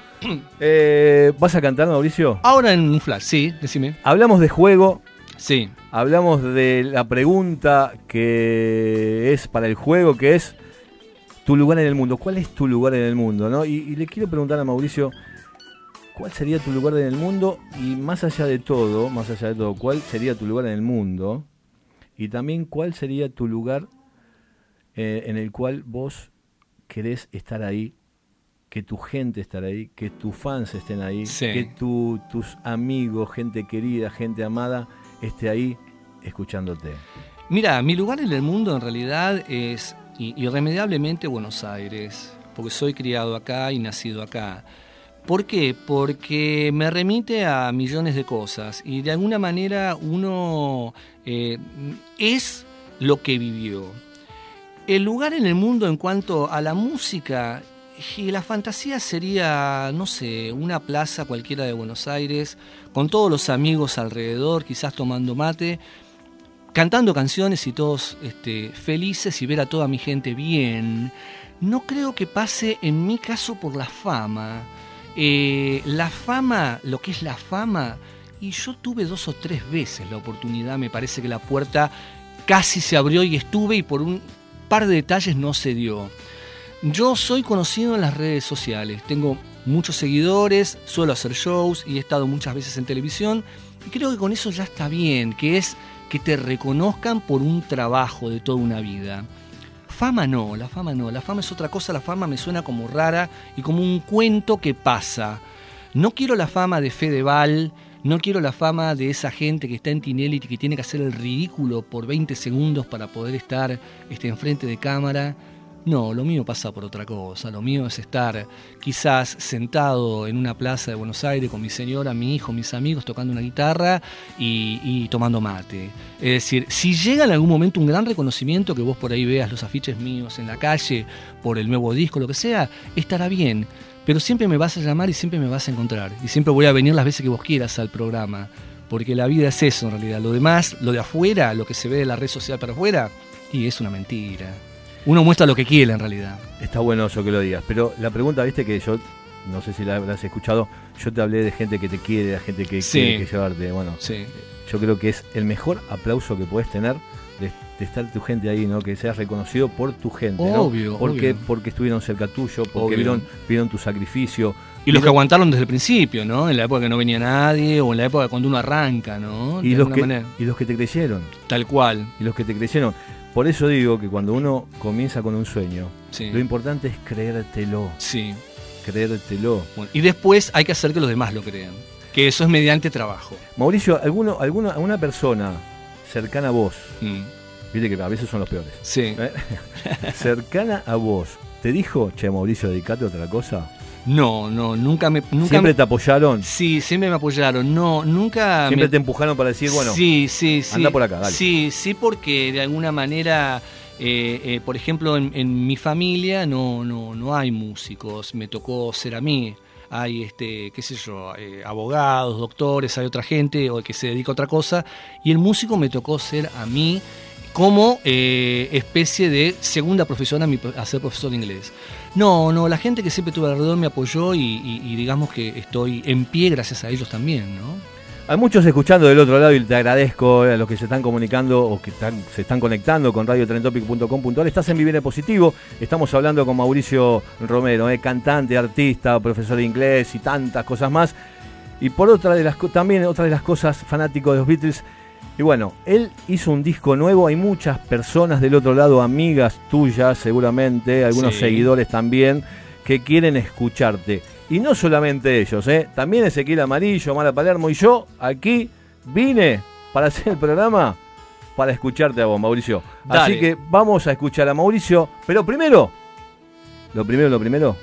eh, ¿vas a cantar, Mauricio? Ahora en un flash, sí, decime. Hablamos de juego. Sí. Hablamos de la pregunta que es para el juego, que es tu lugar en el mundo. ¿Cuál es tu lugar en el mundo? ¿no? Y, y le quiero preguntar a Mauricio, ¿cuál sería tu lugar en el mundo? Y más allá de todo, más allá de todo, ¿cuál sería tu lugar en el mundo? Y también, ¿cuál sería tu lugar eh, en el cual vos querés estar ahí, que tu gente esté ahí, que tus fans estén ahí, Sí. que tu- tus amigos, gente querida, gente amada, esté ahí escuchándote? Mira, mi lugar en el mundo en realidad es irremediablemente Buenos Aires, porque soy criado acá y nacido acá. ¿Por qué? Porque me remite a millones de cosas y de alguna manera uno eh, es lo que vivió. El lugar en el mundo en cuanto a la música y la fantasía sería, no sé, una plaza cualquiera de Buenos Aires, con todos los amigos alrededor, quizás tomando mate, cantando canciones y todos este, felices y ver a toda mi gente bien. No creo que pase en mi caso por la fama. Eh, la fama, lo que es la fama, y yo tuve dos o tres veces la oportunidad, me parece que la puerta casi se abrió y estuve y por un par de detalles no se dio. Yo soy conocido en las redes sociales, tengo muchos seguidores, suelo hacer shows y he estado muchas veces en televisión y creo que con eso ya está bien, que es que te reconozcan por un trabajo de toda una vida. Fama no, la fama no, la fama es otra cosa, la fama me suena como rara y como un cuento que pasa. No quiero la fama de Fedeval, no quiero la fama de esa gente que está en Tinelli y que tiene que hacer el ridículo por 20 segundos para poder estar este, enfrente de cámara. No, lo mío pasa por otra cosa. Lo mío es estar quizás sentado en una plaza de Buenos Aires con mi señora, mi hijo, mis amigos, tocando una guitarra y, tomando mate. Es decir, si llega en algún momento un gran reconocimiento, que vos por ahí veas los afiches míos en la calle, por el nuevo disco, lo que sea, estará bien. Pero siempre me vas a llamar y siempre me vas a encontrar. Y siempre voy a venir las veces que vos quieras al programa. Porque la vida es eso en realidad. Lo demás, lo de afuera, lo que se ve de la red social para afuera, y es una mentira. Uno muestra lo que quiere en realidad. Está bueno eso que lo digas, pero la pregunta, viste que yo, no sé si la habrás escuchado, yo te hablé de gente que te quiere, de gente que Sí. quiere que llevarte. Bueno, Sí. yo creo que es el mejor aplauso que puedes tener de, de estar tu gente ahí, ¿no? Que seas reconocido por tu gente, ¿no? Obvio, porque, obvio. porque estuvieron cerca tuyo, porque vieron, vieron tu sacrificio. Y los que aguantaron desde el principio, ¿no? En la época que no venía nadie o en la época cuando uno arranca, ¿no? y los, que, manera. y los que te creyeron. Tal cual. Y los que te creyeron. Por eso digo que cuando uno comienza con un sueño, Sí. lo importante es creértelo. Sí. Creértelo. Bueno, y después hay que hacer que los demás lo crean. Que eso es mediante trabajo. Mauricio, ¿alguno, alguno, alguna persona cercana a vos, Mm. viste que a veces son los peores, Sí. ¿eh? cercana a vos, ¿te dijo, che, Mauricio, dedicate a otra cosa? No, no, nunca me. Nunca ¿Siempre me- te apoyaron? Sí, siempre me apoyaron. No, nunca. ¿Siempre me- te empujaron para decir, bueno, sí, sí, sí. anda por acá, dale? Sí, sí, porque de alguna manera, eh, eh, por ejemplo, en, en mi familia no, no, no hay músicos. Me tocó ser a mí. Hay, este, qué sé yo, eh, abogados, doctores, hay otra gente o que se dedica a otra cosa. Y el músico me tocó ser a mí como eh, especie de segunda profesión a, mi, a ser profesor de inglés. No, no, la gente que siempre tuve alrededor me apoyó y, digamos que estoy en pie gracias a ellos también, ¿no? Hay muchos escuchando del otro lado y te agradezco eh, a los que se están comunicando o que se están conectando con radiotrentopic.com.ar. Estás en Vivir en Positivo, estamos hablando con Mauricio Romero, eh, cantante, artista, profesor de inglés y tantas cosas más. Y por otra de las también otra de las cosas fanático de los Beatles. Y bueno, él hizo un disco nuevo, hay muchas personas del otro lado, amigas tuyas seguramente, algunos Sí. seguidores también, que quieren escucharte. Y no solamente ellos, ¿eh? también Ezequiel Amarillo, Mala Palermo y yo aquí vine para hacer el programa para escucharte a vos, Mauricio. Así que vamos a escuchar a Mauricio, pero primero, lo primero, lo primero,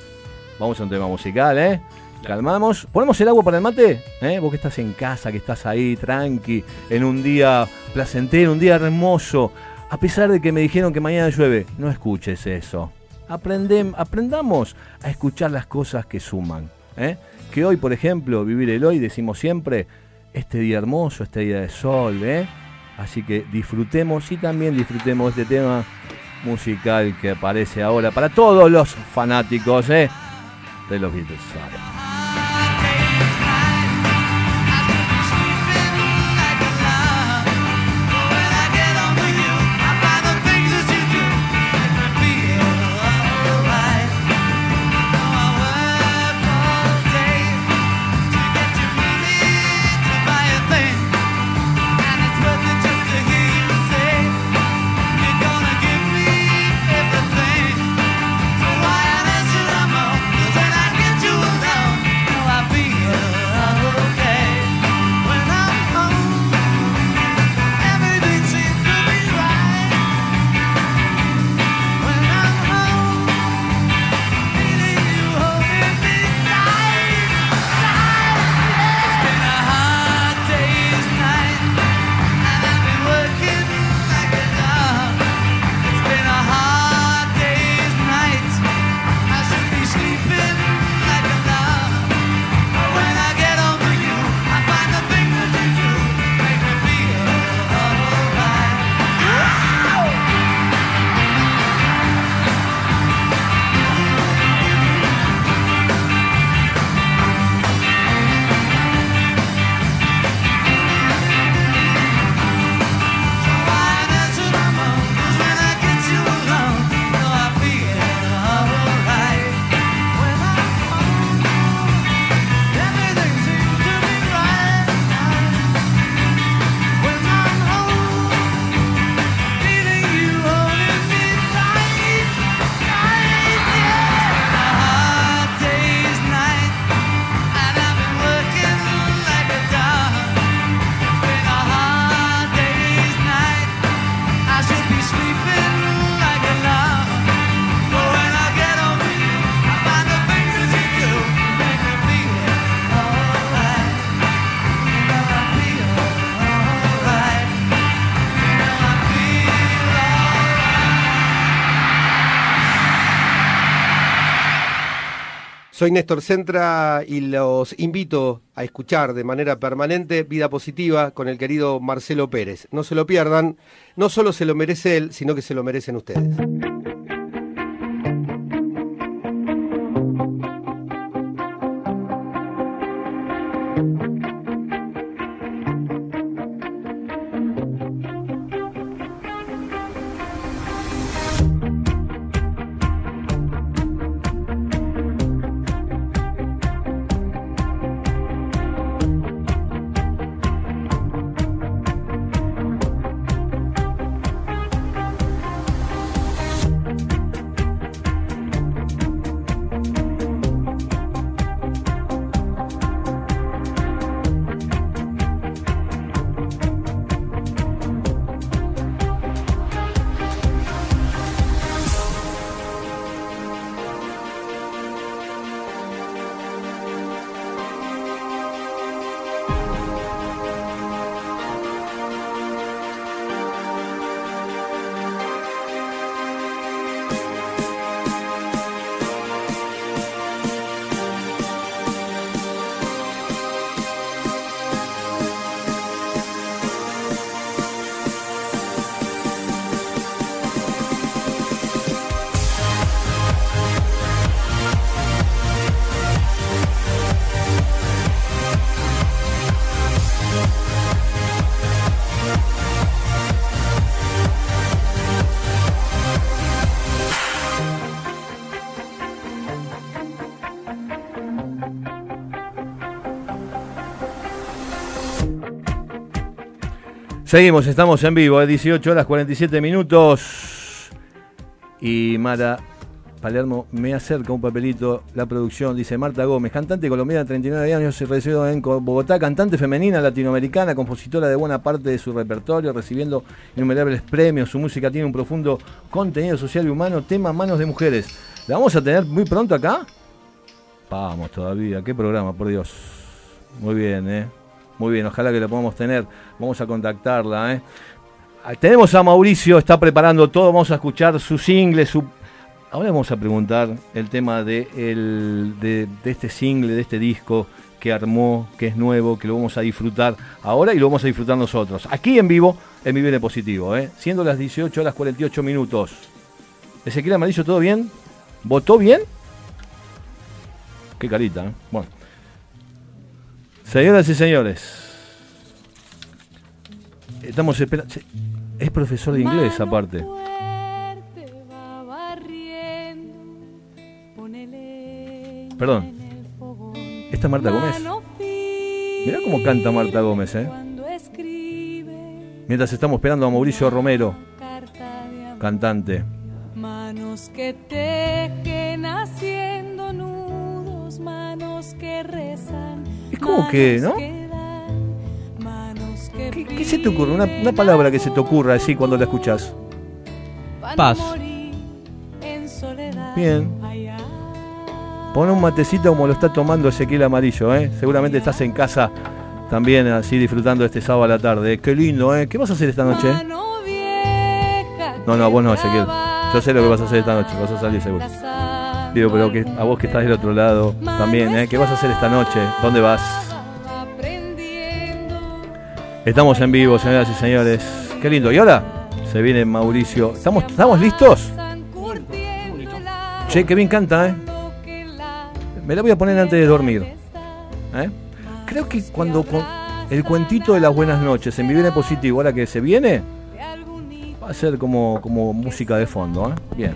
vamos a un tema musical, ¿eh? Calmamos. ¿Ponemos el agua para el mate? ¿Eh? Vos que estás en casa, que estás ahí tranqui, en un día placentero, un día hermoso. A pesar de que me dijeron que mañana llueve, no escuches eso. Aprendem- aprendamos a escuchar las cosas que suman. ¿eh? Que hoy, por ejemplo, vivir el hoy, decimos siempre, este día hermoso, este día de sol. ¿eh? Así que disfrutemos y también disfrutemos este tema musical que aparece ahora para todos los fanáticos. ¿eh? de los Beatles. Soy Néstor Centra y los invito a escuchar de manera permanente Vida Positiva con el querido Marcelo Pérez. No se lo pierdan, no solo se lo merece él, sino que se lo merecen ustedes. Seguimos, estamos en vivo, 18 horas 47 minutos. Y Mara Palermo me acerca un papelito, la producción, dice Marta Gómez, cantante colombiana, 39 años, se recibió en Bogotá, cantante femenina latinoamericana, compositora de buena parte de su repertorio, recibiendo innumerables premios. Su música tiene un profundo contenido social y humano, tema Manos de Mujeres. ¿La vamos a tener muy pronto acá? Vamos todavía, qué programa, por Dios. Muy bien, ¿eh? Muy bien, ojalá que la podamos tener. Vamos a contactarla. ¿eh? Tenemos a Mauricio, está preparando todo. Vamos a escuchar su single, su. Ahora vamos a preguntar el tema de, el, de, este single, de este disco que armó, que es nuevo, que lo vamos a disfrutar ahora y lo vamos a disfrutar nosotros. Aquí en vivo, en mi Viene Positivo, ¿eh? siendo las 18 horas 48 minutos. Ezequiel Amarillo, ¿todo bien? ¿Votó bien? Qué carita, ¿eh? Bueno. Señoras y señores. Estamos esperando. Es profesor de inglés, aparte. Perdón. ¿Esta es Marta Gómez? Mirá cómo canta Marta Gómez, ¿eh? Mientras estamos esperando a Mauricio Romero, cantante. Manos que tejen como que, ¿no? ¿Qué, qué se te ocurre? Una, una palabra que se te ocurra así cuando la escuchas. Paz. Bien. Pon un matecito como lo está tomando Ezequiel Amarillo, ¿eh? Seguramente estás en casa también así disfrutando este sábado a la tarde. Qué lindo, ¿eh? ¿Qué vas a hacer esta noche? No, no, vos no, Ezequiel. Yo sé lo que vas a hacer esta noche, vas a salir seguro. Digo, pero que a vos que estás del otro lado también, ¿eh? ¿Qué vas a hacer esta noche? ¿Dónde vas? Estamos en vivo, señoras y señores. Qué lindo. Y ahora se viene Mauricio. ¿Estamos, ¿estamos listos? Che, que bien canta, ¿eh? Me la voy a poner antes de dormir. ¿eh? Creo que cuando el cuentito de las buenas noches en Vivir en Positivo, ahora que se viene, va a ser como, como música de fondo. ¿eh? Bien.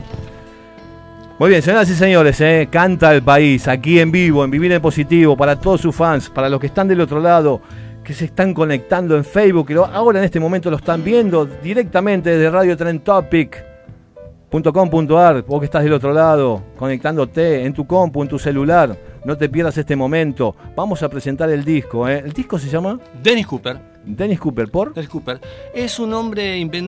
Muy bien, señoras y señores, ¿eh? canta el país aquí en vivo, en Vivir en Positivo, para todos sus fans, para los que están del otro lado, que se están conectando en Facebook, que ahora en este momento lo están viendo directamente desde Radio Trend Topic. .com.ar, vos que estás del otro lado, conectándote en tu compu, en tu celular, no te pierdas este momento. Vamos a presentar el disco, ¿eh? ¿El disco se llama? Dennis Cooper. Dennis Cooper, ¿por? Dennis Cooper. Es un hombre inventado.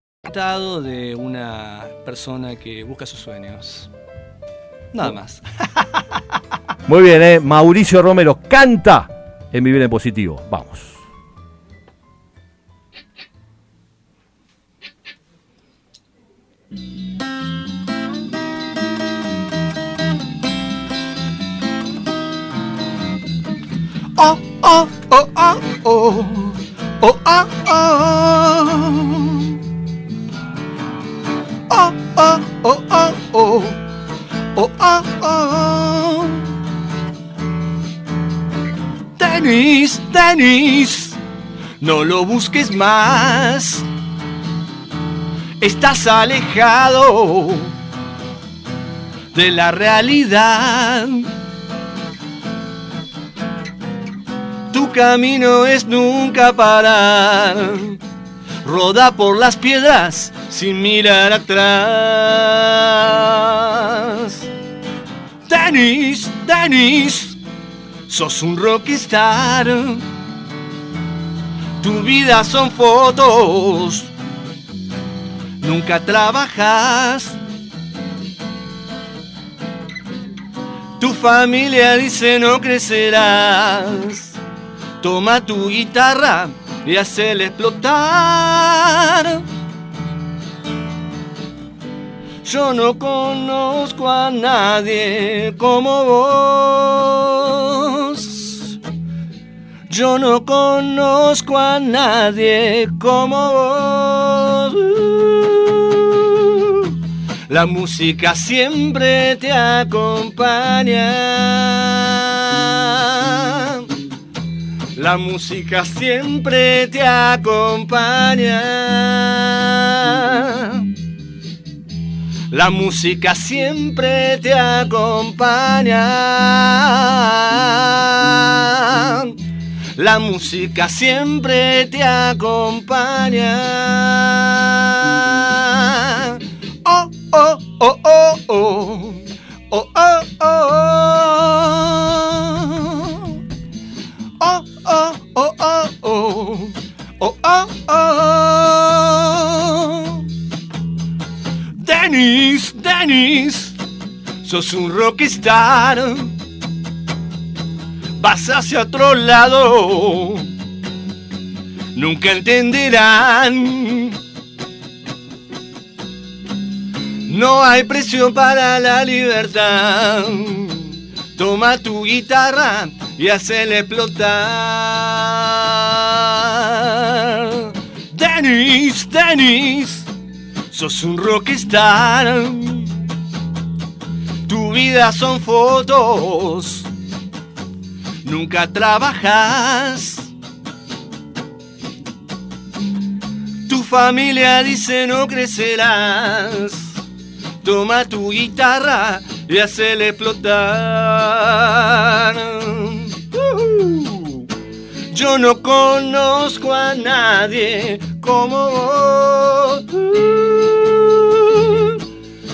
De una persona que busca sus sueños. Nada más. Muy bien, ¿eh? Mauricio Romero canta en Vivir en Positivo. Vamos. Oh, oh, oh, oh, oh, oh, oh, oh. Oh, oh, oh, oh, oh, oh, oh, oh. Denis, Denis, no lo busques más. Estás alejado de la realidad. Tu camino es nunca parar. Roda por las piedras sin mirar atrás. Denis, Denis, sos un rockstar. Tu vida son fotos. Nunca trabajas. Tu familia dice no crecerás. Toma tu guitarra y hazle explotar. Yo no conozco a nadie como vos. Yo no conozco a nadie como vos. La música siempre te acompaña. La música siempre te acompaña. La música siempre te acompaña. La música siempre te acompaña. Oh, oh, oh, oh, oh. Oh, oh, oh. Oh, oh, oh. Dennis, Dennis, sos un rockstar. Vas hacia otro lado. Nunca entenderán. No hay precio para la libertad. Toma tu guitarra y hacele explotar. Dennis, Dennis, sos un rockstar. Tu vida son fotos. Nunca trabajas. Tu familia dice no crecerás. Toma tu guitarra y hacele explotar. Yo no conozco a nadie como vos.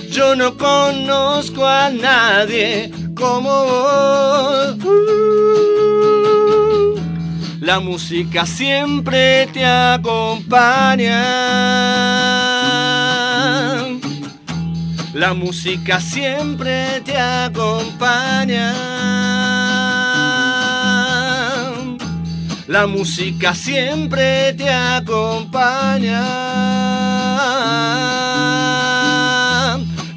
Yo no conozco a nadie como vos. La música siempre te acompaña. La música siempre te acompaña. La música siempre te acompaña.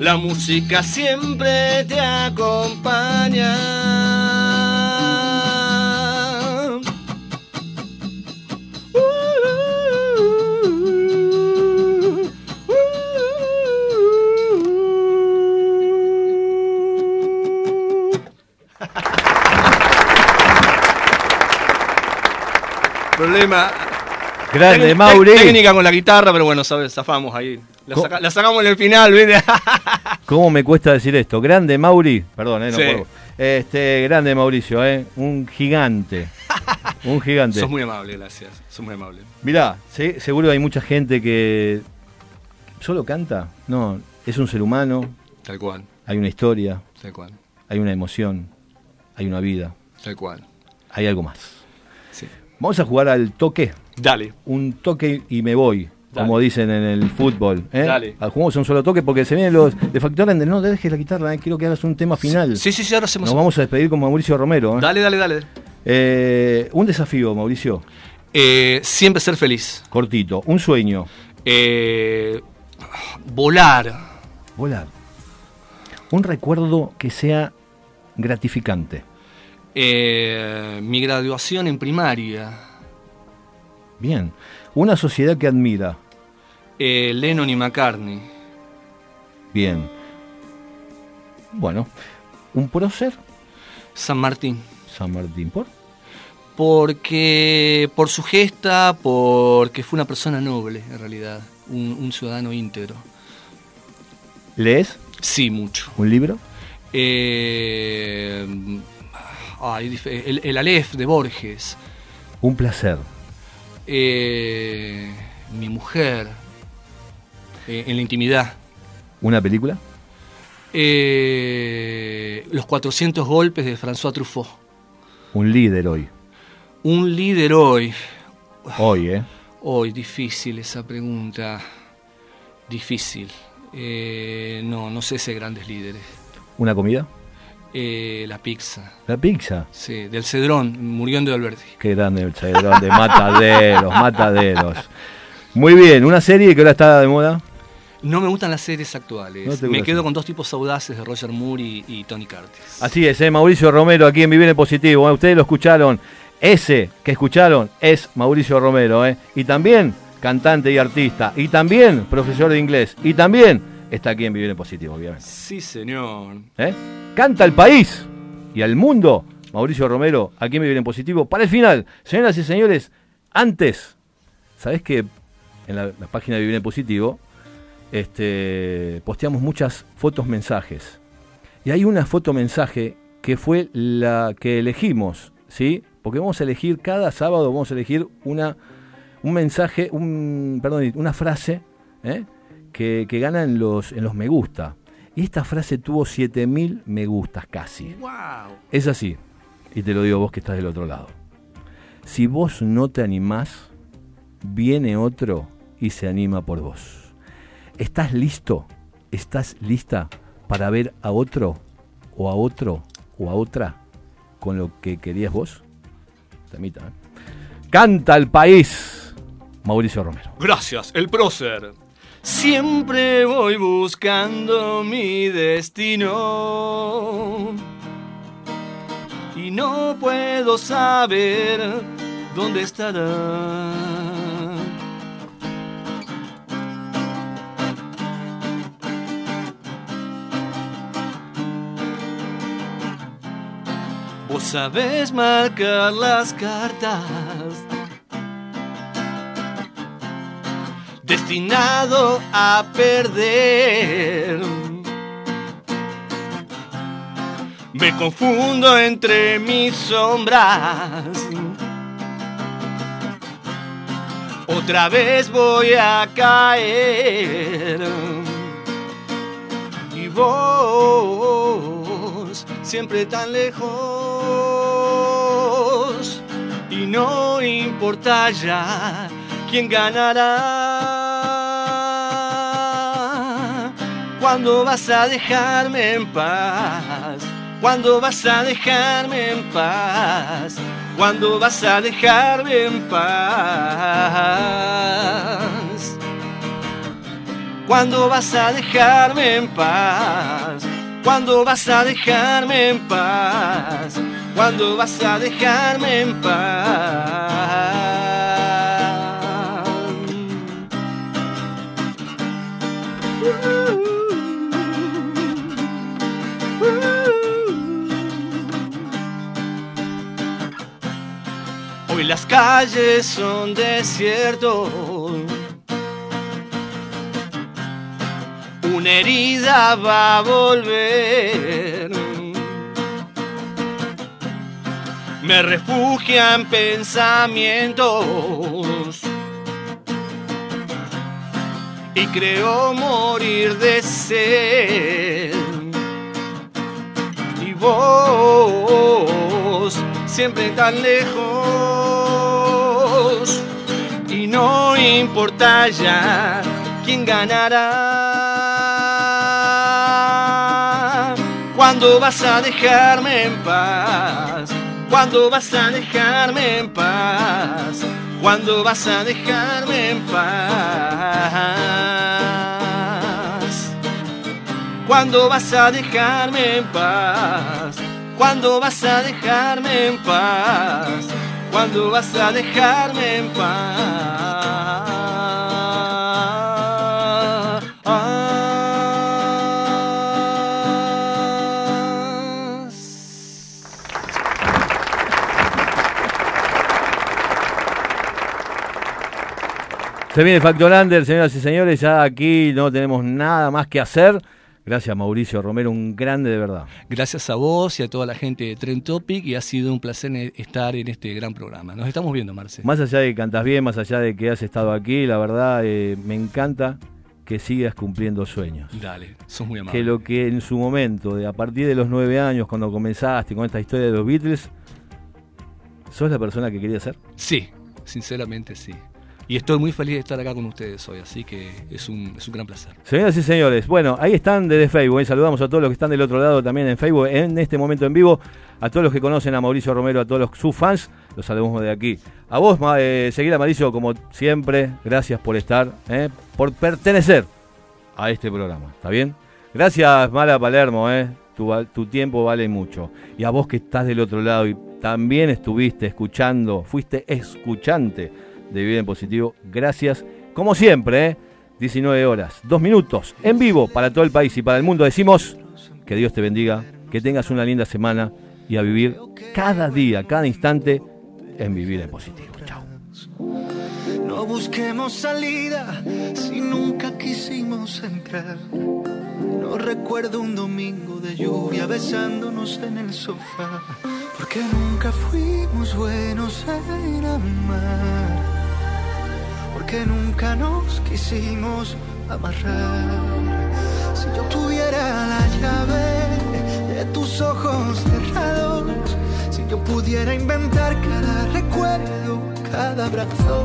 La música siempre te acompaña. Problema. Grande, Tec- Mauri. Técnica con la guitarra, pero bueno, sabes, zafamos ahí. La, Co- saca- la sacamos en el final, ¿viste? ¿Cómo me cuesta decir esto? Grande Mauri, perdón, eh, no Sí. puedo. Este, grande Mauricio, eh, un gigante. Un gigante. Sos muy amable, gracias. Sos muy amable. Mirá, se- seguro hay mucha gente que solo canta. No, es un ser humano, Tal cual, hay una historia, tal cual, hay una emoción, hay una vida, tal cual. hay algo más. Vamos a jugar al toque. Dale. Un toque y me voy, Dale. como dicen en el fútbol. ¿eh? Dale. Jugamos un solo toque porque se vienen los de Factor. No dejes la guitarra, eh, quiero que hagas un tema final. Sí, sí, sí, ahora hacemos. Nos vamos a despedir con Mauricio Romero. ¿eh? Dale, dale, dale. Eh, un desafío, Mauricio. Eh, siempre ser feliz. Cortito. Un sueño. Eh, volar. Volar. Un recuerdo que sea gratificante. Eh, mi graduación en primaria. Bien. Una sociedad que admira. Eh, Lennon y McCartney. Bien. Bueno. Un prócer. San Martín. San Martín. ¿Por? Porque por su gesta, porque fue una persona noble, en realidad. Un, un ciudadano íntegro. ¿Lees? Sí, mucho. ¿Un libro? Eh, ay, el, el Aleph de Borges. Un placer. Eh, mi mujer. Eh, en la intimidad. ¿Una película? Eh, los 400 golpes de François Truffaut. Un líder hoy. Un líder hoy. Hoy, ¿eh? Hoy, difícil esa pregunta. Difícil. No, no sé si hay grandes líderes. ¿Una comida? Eh, la pizza. La pizza. Sí, del Cedrón, murió de Alberti. Qué grande el Cedrón de Mataderos, Mataderos. Muy bien, una serie que ahora está de moda. No me gustan las series actuales. No me quedo con dos tipos audaces de Roger Moore y, y Tony Curtis. Así es, ¿eh? Mauricio Romero aquí en Vivir en Positivo. ¿eh? Ustedes lo escucharon. Ese que escucharon es Mauricio Romero. ¿eh? Y también cantante y artista. Y también profesor de inglés. Y también está aquí en Vivir en Positivo, obviamente. Sí, señor. ¿eh? Canta al país y al mundo. Mauricio Romero, aquí en Vivir en Positivo. Para el final, señoras y señores, antes, ¿sabés que en la, la página de Vivir en Positivo este, posteamos muchas fotos mensajes. Y hay una foto mensaje que fue la que elegimos, ¿sí? Porque vamos a elegir, cada sábado vamos a elegir una, un mensaje, un, perdón, una frase ¿eh? Que, que gana en los, en los me gusta. Y esta frase tuvo 7000 me gustas casi. Es así. Y te lo digo vos que estás del otro lado. Si vos no te animás, viene otro y se anima por vos. ¿Estás listo? ¿Estás lista para ver a otro o a otro o a otra con lo que querías vos? Temita, ¿eh? Canta el país. Mauricio Romero. Gracias, el prócer. Siempre voy buscando mi destino y no puedo saber dónde estará. Vos sabés marcar las cartas destinado a perder. Me confundo entre mis sombras. Otra vez voy a caer. Y vos, siempre tan lejos. Y no importa ya quién ganará. ¿Cuándo vas a dejarme en paz? ¿Cuándo vas a dejarme en paz? ¿Cuándo vas a dejarme en paz? ¿Cuándo vas a dejarme en paz? ¿Cuándo vas a dejarme en paz? ¿Cuándo vas a dejarme en paz? Calles son desiertos. Una herida va a volver. Me refugian pensamientos. Y creo morir de sed. Y vos, siempre tan lejos. No importa ya quién ganará. ¿Cuándo vas a dejarme en paz? ¿Cuándo vas a dejarme en paz? ¿Cuándo vas a dejarme en paz? ¿Cuándo vas a dejarme en paz? ¿Cuándo vas a dejarme en paz? ¿Cuándo vas a dejarme en paz? Se viene Factor Under, señoras y señores. Ya aquí no tenemos nada más que hacer. Gracias, Mauricio Romero, un grande de verdad. Gracias a vos y a toda la gente de Trend Topic y ha sido un placer estar en este gran programa. Nos estamos viendo, Marce. Más allá de que cantas bien, más allá de que has estado aquí, la verdad eh, me encanta que sigas cumpliendo sueños. Dale, sos muy amable. Que lo que en su momento, de a partir de los nueve años, cuando comenzaste con esta historia de los Beatles, ¿sos la persona que quería ser? Sí, sinceramente sí. Y estoy muy feliz de estar acá con ustedes hoy, así que es un, es un gran placer. Señoras y señores, bueno, ahí están desde Facebook. ¿eh? Saludamos a todos los que están del otro lado también en Facebook, en este momento en vivo. A todos los que conocen a Mauricio Romero, a todos los, sus fans, los saludamos de aquí. A vos, eh, seguir a Mauricio como siempre. Gracias por estar, eh, por pertenecer a este programa. ¿Está bien? Gracias, Mala Palermo. Eh. Tu, tu tiempo vale mucho. Y a vos que estás del otro lado y también estuviste escuchando, fuiste escuchante de Vivir en Positivo. Gracias, como siempre, ¿eh? 19 horas, 2 minutos, en vivo para todo el país y para el mundo. Decimos que Dios te bendiga, que tengas una linda semana y a vivir cada día, cada instante en Vivir en Positivo. Chao. No busquemos salida si nunca quisimos entrar. No recuerdo un domingo de lluvia besándonos en el sofá. Porque nunca fuimos buenos en amar. Porque nunca nos quisimos amarrar. Si yo tuviera la llave de tus ojos cerrados, si yo pudiera inventar cada recuerdo, cada abrazo,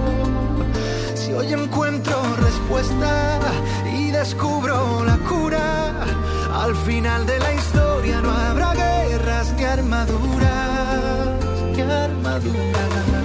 si hoy encuentro respuesta y descubro la cura, al final de la historia no habrá guerras ni armaduras, ni armaduras.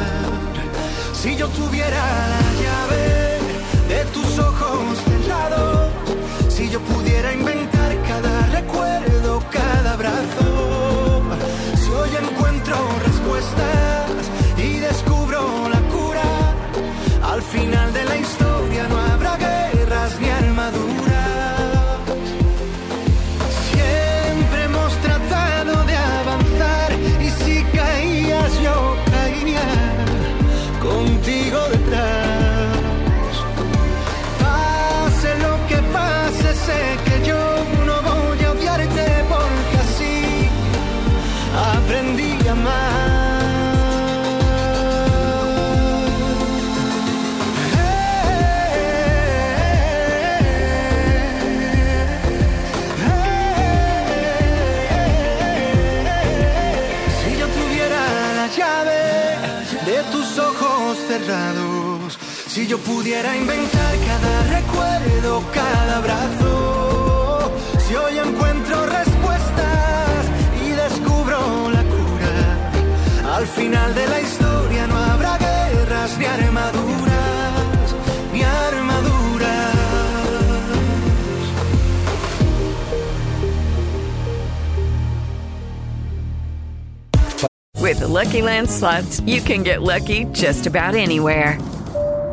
Si yo tuviera la llave de tus ojos cerrados, si yo pudiera inventar cada recuerdo, cada abrazo, yo pudiera inventar cada recuerdo, cada abrazo, si hoy encuentro respuestas y descubro la cura, al final de la historia no habrá guerras ni armaduras, ni armaduras. With Lucky Land slots, you can get lucky just about anywhere.